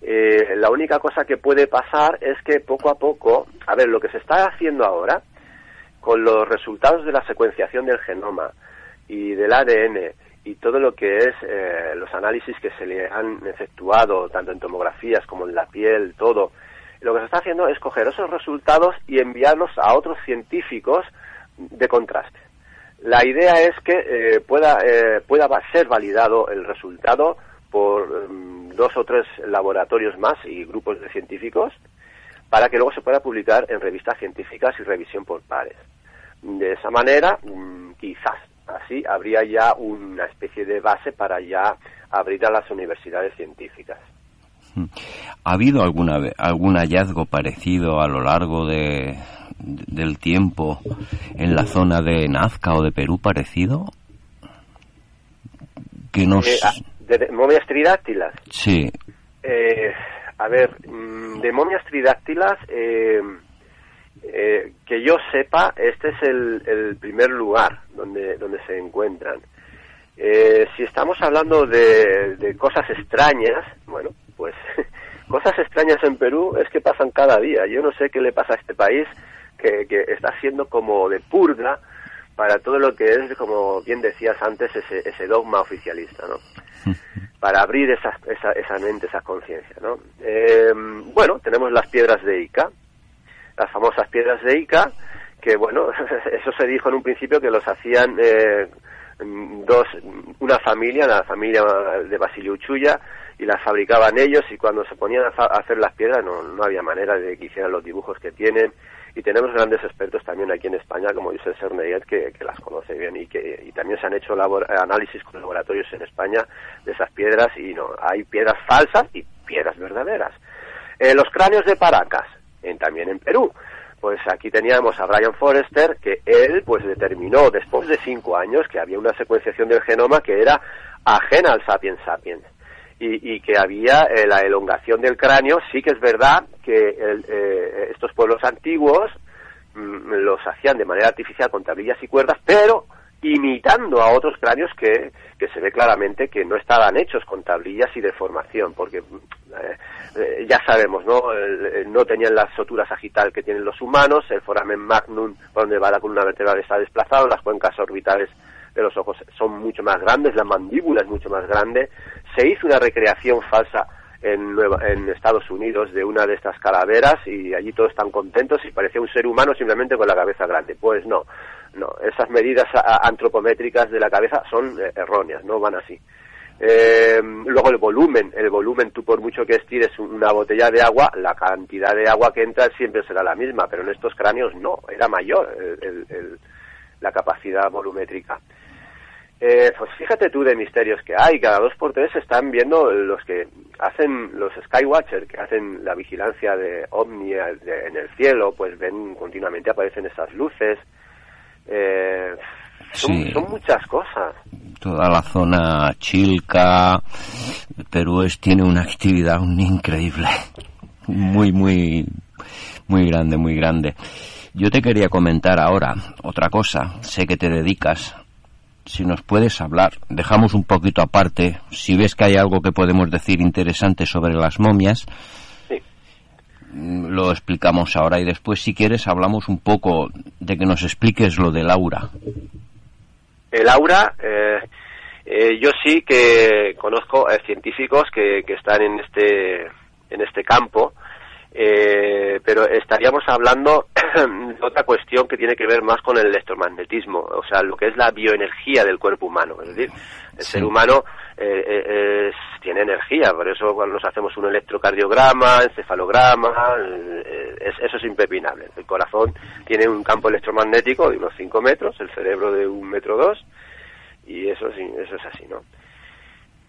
eh, la única cosa que puede pasar es que poco a poco, a ver, lo que se está haciendo ahora, con los resultados de la secuenciación del genoma y del ADN y todo lo que es eh, los análisis que se le han efectuado, tanto en tomografías como en la piel, todo, lo que se está haciendo es coger esos resultados y enviarlos a otros científicos de contraste. La idea es que eh, pueda, eh, pueda ser validado el resultado por mm, dos o tres laboratorios más y grupos de científicos para que luego se pueda publicar en revistas científicas y revisión por pares. De esa manera, mm, quizás así habría ya una especie de base para ya abrir a las universidades científicas. ¿Ha habido alguna, algún hallazgo parecido a lo largo de, del tiempo en la zona de Nazca o de Perú parecido? Que nos... Eh, ah, de, momias tridáctilas? Sí. Eh, a ver, mm, de momias tridáctilas, eh, que yo sepa, este es el, primer lugar donde, donde se encuentran. si estamos hablando de, de cosas extrañas, bueno, pues cosas extrañas en Perú es que pasan cada día. Yo no sé qué le pasa a este país, que, está siendo como de purga para todo lo que es, como bien decías antes, ese, ese dogma oficialista, ¿no? Para abrir esa, esa, esa mente, esa conciencia, ¿no? Eh, bueno, tenemos las piedras de Ica, las famosas piedras de Ica, que bueno, eso se dijo en un principio que los hacían eh, dos, una familia, la familia de Basilio Uchuya, y las fabricaban ellos y cuando se ponían a, hacer las piedras no, no había manera de que hicieran los dibujos que tienen. Y tenemos grandes expertos también aquí en España como José Cerneyet que, que, las conoce bien y que y también se han hecho análisis con laboratorios en España de esas piedras y no hay piedras falsas y piedras verdaderas. Eh, los cráneos de Paracas en, también en Perú pues aquí teníamos a Brian Forrester que él pues determinó después de cinco años que había una secuenciación del genoma que era ajena al sapiens sapiens y, que había eh, la elongación del cráneo. Sí que es verdad que eh, estos pueblos antiguos mm, los hacían de manera artificial con tablillas y cuerdas, pero imitando a otros cráneos que, que se ve claramente que no estaban hechos con tablillas y deformación, porque eh, ya sabemos, ¿no? no tenían la sotura sagital que tienen los humanos, el foramen magnum, donde va la columna vertebral, está desplazado, las cuencas orbitales de los ojos son mucho más grandes, la mandíbula es mucho más grande. Se hizo una recreación falsa en, en Estados Unidos de una de estas calaveras y allí todos están contentos y parecía un ser humano simplemente con la cabeza grande. Pues no, no, esas medidas antropométricas de la cabeza son eh, erróneas, no van así. Eh, luego el volumen, el volumen, tú por mucho que estires una botella de agua, la cantidad de agua que entra siempre será la misma, pero en estos cráneos no, era mayor la capacidad volumétrica. Eh, pues fíjate tú de misterios que hay, cada dos por tres están viendo los que hacen los Skywatcher, que hacen la vigilancia de OVNI en el cielo, pues ven continuamente, aparecen esas luces. Eh, son, son, muchas cosas. Toda la zona Chilca, Perú es, tiene una actividad increíble, muy, muy, muy grande, muy grande. Yo te quería comentar ahora otra cosa. Sé que te dedicas si nos puedes hablar, dejamos un poquito aparte, si ves que hay algo que podemos decir interesante sobre las momias, mm, lo explicamos ahora y después, si quieres, hablamos un poco de que nos expliques lo del aura. El aura, eh, eh, yo sí que conozco a científicos que, que están en este, en este campo eh, pero estaríamos hablando de otra cuestión que tiene que ver más con el electromagnetismo, o sea, lo que es la bioenergía del cuerpo humano. Es decir, el ser humano eh, eh tiene energía, por eso cuando nos hacemos un electrocardiograma, encefalograma, eh, eso es impepinable. El corazón tiene un campo electromagnético de unos 5 metros, el cerebro de un metro dos, y eso, eso es así, ¿no?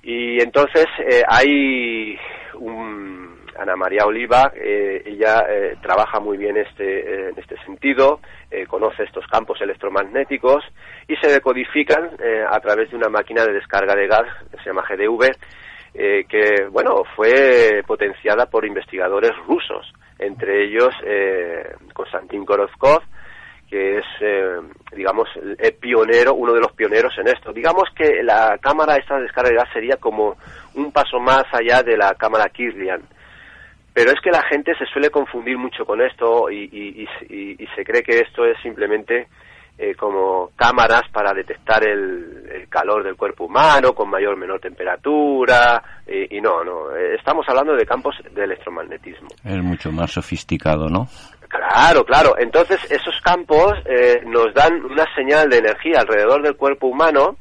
Y entonces hay un Ana María Oliva, eh, ella eh, trabaja muy bien este, eh, en este sentido, conoce estos campos electromagnéticos y se decodifican a través de una máquina de descarga de gas que se llama GDV, que bueno fue potenciada por investigadores rusos, entre ellos Konstantin Korozkov, que es, digamos, el pionero, uno de los pioneros en esto. Digamos que la cámara esta de descarga de gas sería como un paso más allá de la cámara Kirlian pero es que la gente se suele confundir mucho con esto y, se cree que esto es simplemente eh, como cámaras para detectar el, calor del cuerpo humano con mayor o menor temperatura y, no, no, estamos hablando de campos de electromagnetismo. Es mucho más sofisticado, ¿no? Claro, claro. Entonces esos campos eh, nos dan una señal de energía alrededor del cuerpo humano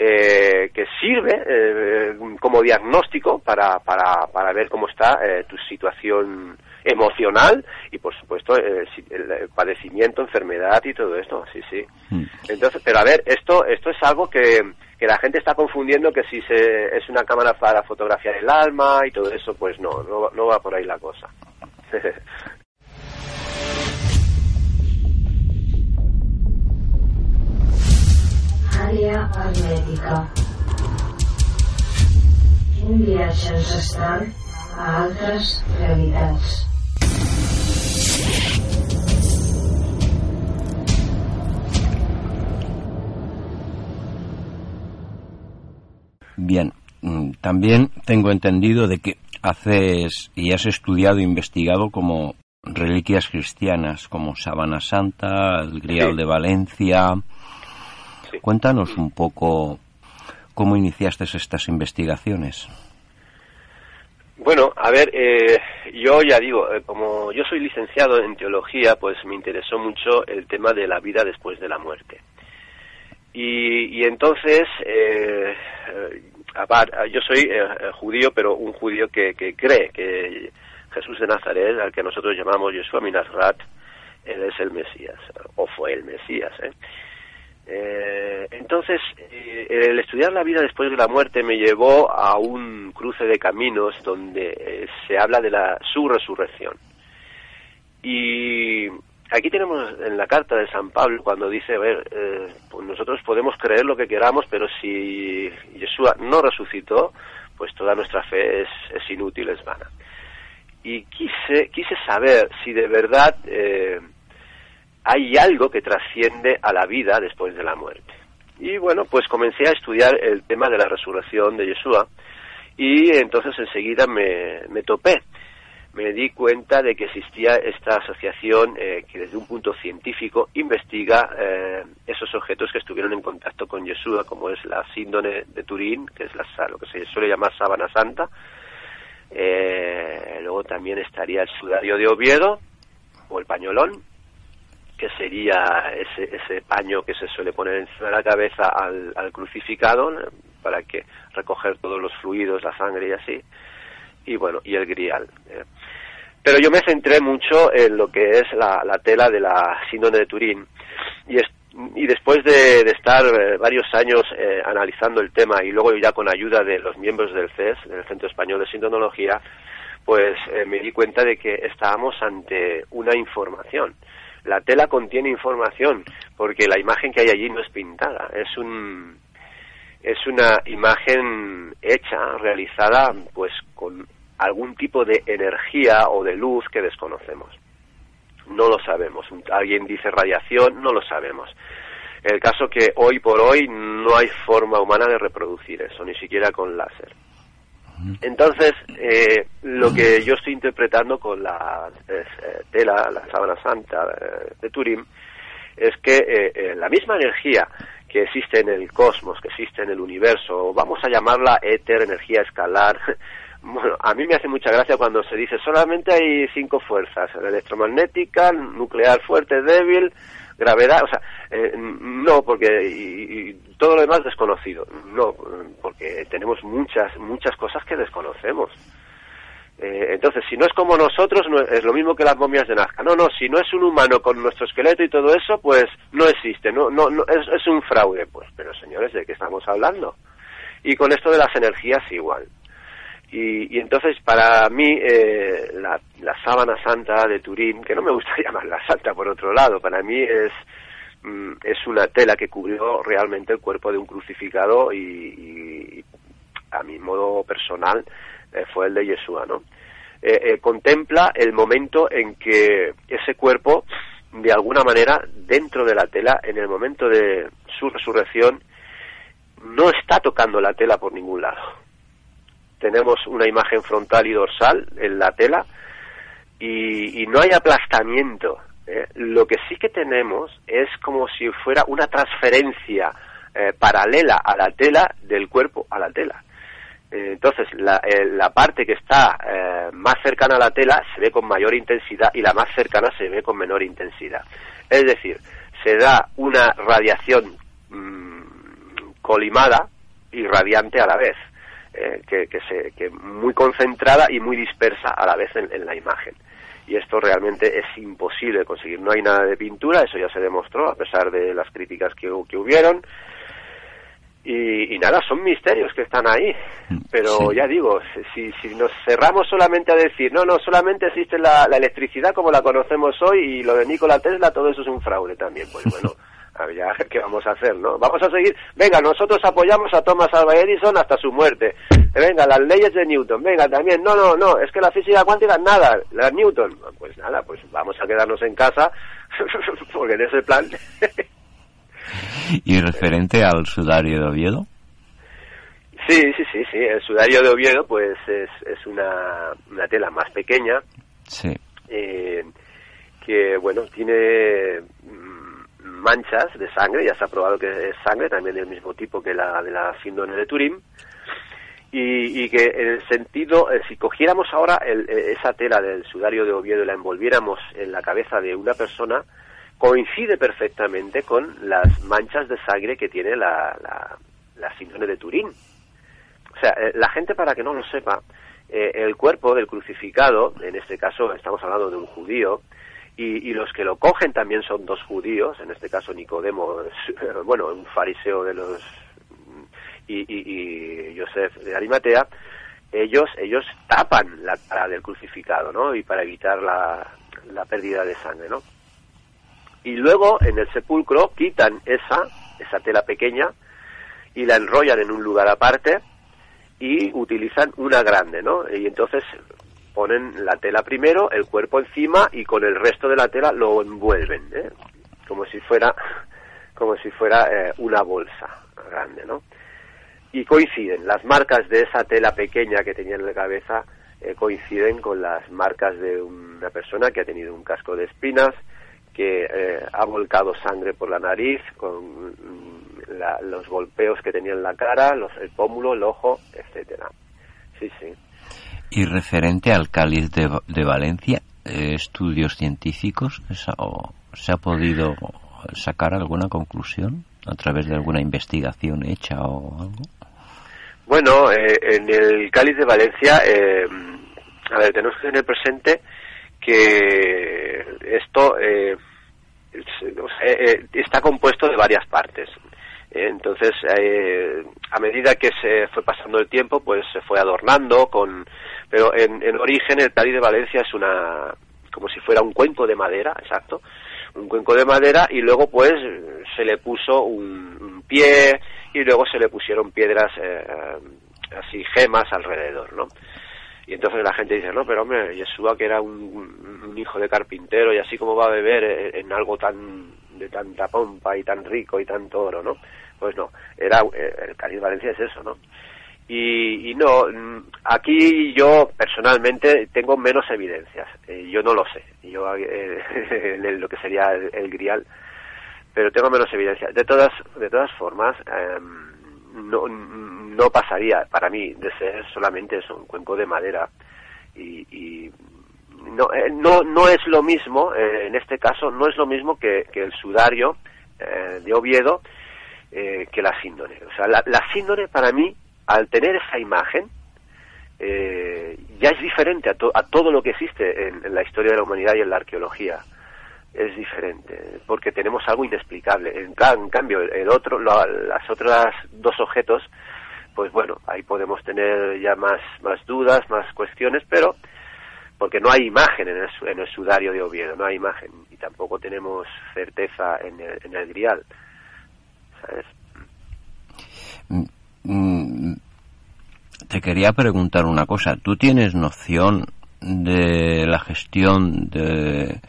eh, que sirve eh, como diagnóstico para, para, para ver cómo está eh, tu situación emocional y por supuesto el, padecimiento, enfermedad y todo esto, sí, sí. Hmm. Entonces, pero a ver, esto, esto es algo que, que la gente está confundiendo que si se, es una cámara para fotografiar el alma y todo eso, pues no, no, no va por ahí la cosa. hermètica. Un viatge ancestral a altres realitats. Bien, mm, también tengo entendido de que haces y has estudiado e investigado como reliquias cristianas como Sabana Santa, el Grial de Valencia, Cuéntanos un poco cómo iniciaste estas investigaciones. Bueno, a ver, eh, yo ya digo, eh, como yo soy licenciado en teología, pues me interesó mucho el tema de la vida después de la muerte. Y, entonces, eh, yo soy judío, pero un judío que, cree que Jesús de Nazaret, al que nosotros llamamos Yeshua Minasrat, él es el Mesías, o fue el Mesías. ¿eh? Eh, entonces, eh, el estudiar la vida después de la muerte me llevó a un cruce de caminos donde eh, se habla de la su resurrección. Y aquí tenemos en la carta de San Pablo cuando dice, a ver, pues nosotros podemos creer lo que queramos, pero si Yeshua no resucitó, pues toda nuestra fe es, es inútil, es vana. Y quise, quise saber si de verdad hay algo que trasciende a la vida después de la muerte. Y bueno, pues comencé a estudiar el tema de la resurrección de Yeshua y entonces enseguida me, me topé. Me di cuenta de que existía esta asociación eh, que desde un punto científico investiga eh, esos objetos que estuvieron en contacto con Yeshua, como es la síndone de Turín, que es la, lo que se suele llamar sábana santa. Eh, luego también estaría el sudario de Oviedo o el pañolón que sería ese, ese paño que se suele poner encima de la cabeza al, crucificado para que recoger todos los fluidos, la sangre y así. Y bueno, y el grial. ¿eh? Pero yo me centré mucho en lo que es la, tela de la síndrome de Turín. Y, y después de, estar eh, varios años eh, analizando el tema y luego ya con ayuda de los miembros del CES, del Centro Español de Sindonología, pues eh, me di cuenta de que estábamos ante una información. La tela contiene información porque la imagen que hay allí no es pintada, es un es una imagen hecha, realizada pues con algún tipo de energía o de luz que desconocemos. No lo sabemos. Alguien dice radiación, no lo sabemos. El caso que hoy por hoy no hay forma humana de reproducir eso, ni siquiera con láser. Entonces, eh, lo que yo estoy interpretando con la eh, tela, la sábana santa eh, de Turín, es que la misma energía que existe en el cosmos, que existe en el universo, vamos a llamarla éter, energía escalar, bueno, a mí me hace mucha gracia cuando se dice solamente hay cinco fuerzas, electromagnética, nuclear fuerte, débil, gravedad, o sea, eh, no, porque y, todo lo demás desconocido, no, porque tenemos muchas, muchas cosas que desconocemos. Eh, entonces, si no es como nosotros, es lo mismo que las momias de Nazca. No, no, si no es un humano con nuestro esqueleto y todo eso, pues no existe, no, no, no es, es un fraude. Pues, pero señores, ¿de qué estamos hablando? Y con esto de las energías igual. Y, entonces para mí eh, la, sábana santa de Turín, que no me gusta llamarla santa por otro lado, para mí es, es una tela que cubrió realmente el cuerpo de un crucificado y, a mi modo personal eh, fue el de Yeshua, ¿no? Eh, contempla el momento en que ese cuerpo, de alguna manera, dentro de la tela, en el momento de su resurrección, no está tocando la tela por ningún lado tenemos una imagen frontal y dorsal en la tela y, no hay aplastamiento. ¿Eh? Lo que sí que tenemos es como si fuera una transferencia eh, paralela a la tela del cuerpo a la tela. Eh, entonces, la, parte que está más cercana a la tela se ve con mayor intensidad y la más cercana se ve con menor intensidad. Es decir, se da una radiación mm, colimada y radiante a la vez. Que, que, se, que muy concentrada y muy dispersa a la vez en, la imagen. Y esto realmente es imposible conseguir. No hay nada de pintura, eso ya se demostró, a pesar de las críticas que, que hubieron. Y, nada, son misterios que están ahí. Pero ya digo, si, si nos cerramos solamente a decir, no, no, solamente existe la, la electricidad como la conocemos hoy y lo de Nikola Tesla, todo eso es un fraude también. Pues bueno, ya, ¿qué vamos a hacer, no? Vamos a seguir, venga, nosotros apoyamos a Thomas Alva Edison hasta su muerte. Venga, las leyes de Newton, venga, también, no, no, no, es que la física cuántica, nada, la Newton. Pues nada, pues vamos a quedarnos en casa, porque en ese plan... ¿Y referente al sudario de Oviedo? Sí, sí, sí, sí, el sudario de Oviedo pues es, es una, una tela más pequeña. Sí. Eh, que, bueno, tiene manchas de sangre, ya se ha probado que es sangre, también del mismo tipo que la de la síndrome de Turín, y, que en el sentido, eh, si cogiéramos ahora eh, esa tela del sudario de Oviedo y la envolviéramos en la cabeza de una persona, coincide perfectamente con las manchas de sangre que tiene la, la, síndrome de Turín. O sea, eh, la gente, para que no lo sepa, el cuerpo del crucificado, en este caso estamos hablando de un judío, y, los que lo cogen también son dos judíos, en este caso Nicodemo, bueno, un fariseo de los y, y, Joseph de Arimatea, ellos ellos tapan la cara del crucificado, ¿no? Y para evitar la, la pérdida de sangre, ¿no? Y luego en el sepulcro quitan esa esa tela pequeña y la enrollan en un lugar aparte y utilizan una grande, ¿no? Y entonces ponen la tela primero, el cuerpo encima y con el resto de la tela lo envuelven, ¿eh? como si fuera como si fuera eh, una bolsa grande, ¿no? Y coinciden las marcas de esa tela pequeña que tenía en la cabeza eh, coinciden con las marcas de una persona que ha tenido un casco de espinas, que ha volcado sangre por la nariz, con mm, los golpeos que tenía en la cara, los, el pómulo, el ojo, etcétera. Sí, sí. Y referente al cáliz de, Valencia, eh, estudios científicos, ¿se ha podido sacar alguna conclusión a través de alguna investigación hecha o algo? Bueno, eh, en el Cáliz de Valencia, eh, a ver, tenemos que tener presente que esto eh, está compuesto de varias partes. Entonces, a medida que se fue pasando el tiempo, pues se fue adornando con... Pero en, en origen el Cáliz de Valencia es una... como si fuera un cuenco de madera, exacto, un cuenco de madera y luego pues se le puso un pie, y luego se le pusieron piedras eh, así gemas alrededor, ¿no? Y entonces la gente dice, no, pero hombre, Yeshua que era un, hijo de carpintero y así como va a beber en, algo tan de tanta pompa y tan rico y tanto oro, ¿no? Pues no, era eh, el Cádiz Valencia es eso, ¿no? Y, y, no, aquí yo personalmente tengo menos evidencias, eh, yo no lo sé, yo en lo que sería el grial pero tengo menos evidencia. De todas, de todas formas, em, no, no pasaría para mí de ser solamente eso, un cuenco de madera. Y, no, eh, no, no es lo mismo, eh, en este caso, no es lo mismo que, que el sudario eh, de Oviedo que la síndone. O sea, la, la síndone para mí, al tener esa imagen, ya es diferente a, a, todo lo que existe en, la historia de la humanidad y en la arqueología es diferente, porque tenemos algo inexplicable. En, cambio, el otro, las otras dos objetos, pues bueno, ahí podemos tener ya más, más dudas, más cuestiones, pero porque no hay imagen en el, en el sudario de Oviedo, no hay imagen, y tampoco tenemos certeza en el, en el grial. ¿Sabes? Mm, mm, te quería preguntar una cosa. ¿Tú tienes noción de la gestión de,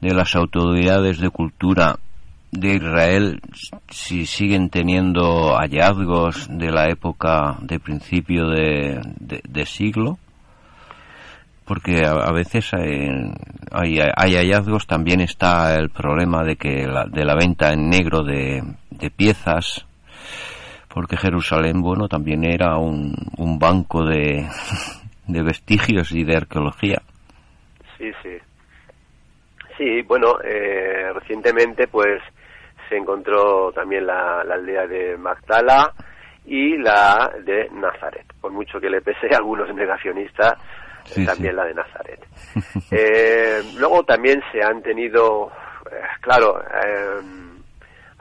de las autoridades de cultura de Israel si siguen teniendo hallazgos de la época de principio de, de, siglo. Porque a, veces hay, hay, hallazgos. También está el problema de que la, de la venta en negro de, de piezas porque Jerusalén bueno también era un, un banco de de vestigios y de arqueología. Sí, sí. Sí, bueno, eh, recientemente pues se encontró también la, aldea de Magdala y la de Nazaret. Por mucho que le pese a algunos negacionistas, también la de Nazaret. eh, luego también se han tenido, eh, claro, eh,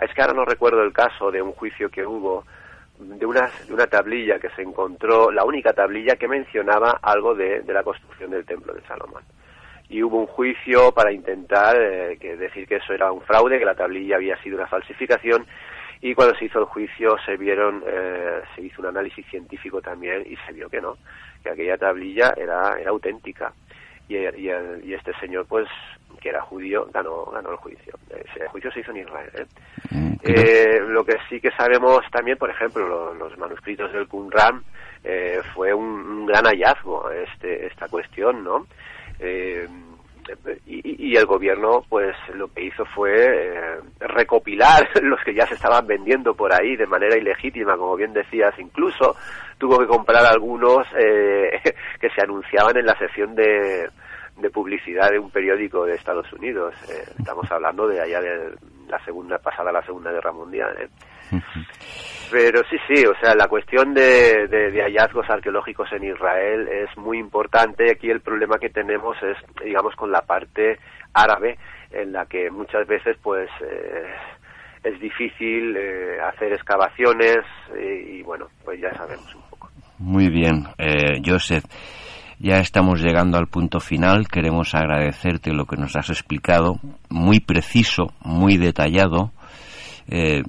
es que ahora no recuerdo el caso de un juicio que hubo de una, de una tablilla que se encontró, la única tablilla que mencionaba algo de, de la construcción del templo de Salomón. Y hubo un juicio para intentar eh, que decir que eso era un fraude, que la tablilla había sido una falsificación, y cuando se hizo el juicio se vieron, eh, se hizo un análisis científico también y se vio que no, que aquella tablilla era, era auténtica. Y, y, y este señor pues que era judío, ganó, ganó el juicio. El juicio se hizo en Israel. ¿eh? Mm, eh, lo que sí que sabemos también, por ejemplo, los manuscritos del Qumran, eh, fue un, gran hallazgo este, esta cuestión, ¿no? y, y, el gobierno, pues, lo que hizo fue recopilar los que ya se estaban vendiendo por ahí de manera ilegítima, como bien decías, incluso tuvo que comprar algunos que se anunciaban en la sección de de publicidad de un periódico de Estados Unidos. Eh, estamos hablando de allá de la segunda, pasada la Segunda Guerra Mundial. ¿eh? Pero sí, sí, o sea, la cuestión de, de, hallazgos arqueológicos en Israel es muy importante. Aquí el problema que tenemos es, digamos, con la parte árabe, en la que muchas veces, pues, eh, es difícil hacer excavaciones y, y, bueno, pues ya sabemos un poco. Muy bien, Joseph. Ya estamos llegando al punto final. Queremos agradecerte lo que nos has explicado, muy preciso, muy detallado. Eh,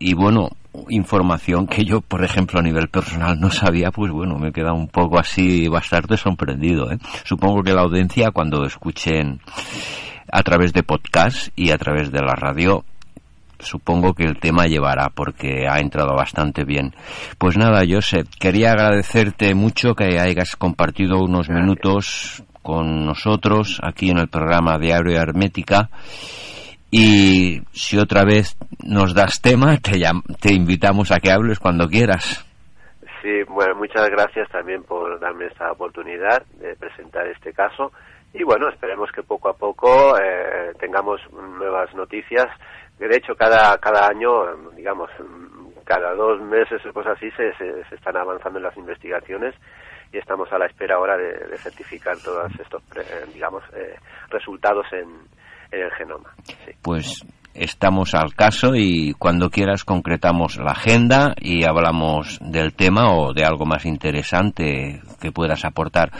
y bueno, información que yo, por ejemplo, a nivel personal no sabía, pues bueno, me queda un poco así bastante sorprendido. ¿eh? Supongo que la audiencia, cuando escuchen a través de podcast y a través de la radio, supongo que el tema llevará porque ha entrado bastante bien. Pues nada, Josep, quería agradecerte mucho que hayas compartido unos minutos con nosotros aquí en el programa Diario Hermética. Y si otra vez nos das tema, te, te invitamos a que hables cuando quieras. Sí, bueno, muchas gracias también por darme esta oportunidad de presentar este caso. Y bueno, esperemos que poco a poco eh, tengamos nuevas noticias de hecho, cada, cada año, digamos, cada dos meses o cosas así se, se, están avanzando en las investigaciones y estamos a la espera ahora de, certificar todos estos, digamos, eh, resultados en, en, el genoma. Pues estamos al caso y cuando quieras concretamos la agenda y hablamos del tema o de algo más interesante que puedas aportar.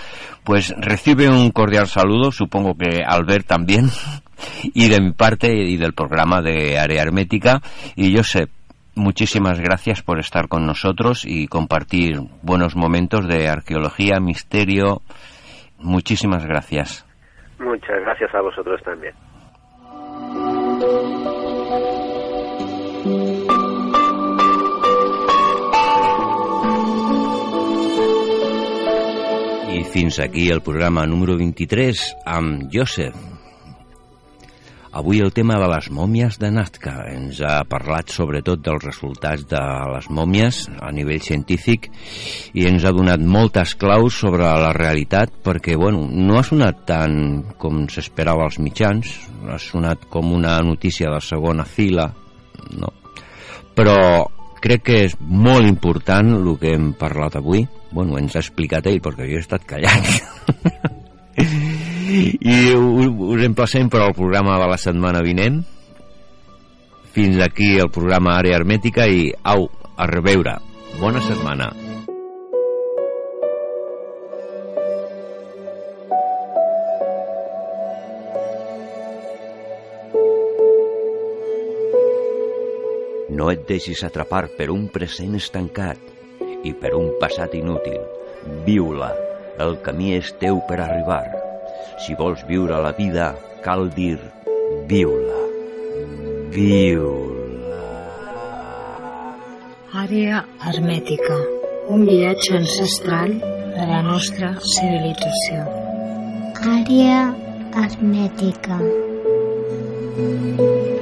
Pues recibe un cordial saludo, supongo que Albert también, y de mi parte y del programa de Área Hermética. Y sé, muchísimas gracias por estar con nosotros y compartir buenos momentos de arqueología, misterio. Muchísimas gracias. Muchas gracias a vosotros también. I fins aquí el programa número 23 amb Josep. Avui el tema de les mòmies de Nazca. Ens ha parlat sobretot dels resultats de les mòmies a nivell científic i ens ha donat moltes claus sobre la realitat perquè, bueno, no ha sonat tant com s'esperava als mitjans, ha sonat com una notícia de segona fila, no? Però crec que és molt important el que hem parlat avui. Bueno, ens ha explicat ell, perquè jo he estat callant. I us emplacem per al programa de la setmana vinent. Fins aquí el programa Àrea Hermètica i au, a reveure. Bona setmana. No et deixis atrapar per un present estancat i per un passat inútil. Viu-la. El camí és teu per arribar. Si vols viure la vida, cal dir viu-la. Viu-la. Àrea hermètica. Un viatge ancestral de la nostra civilització. Àrea hermètica. Thank you.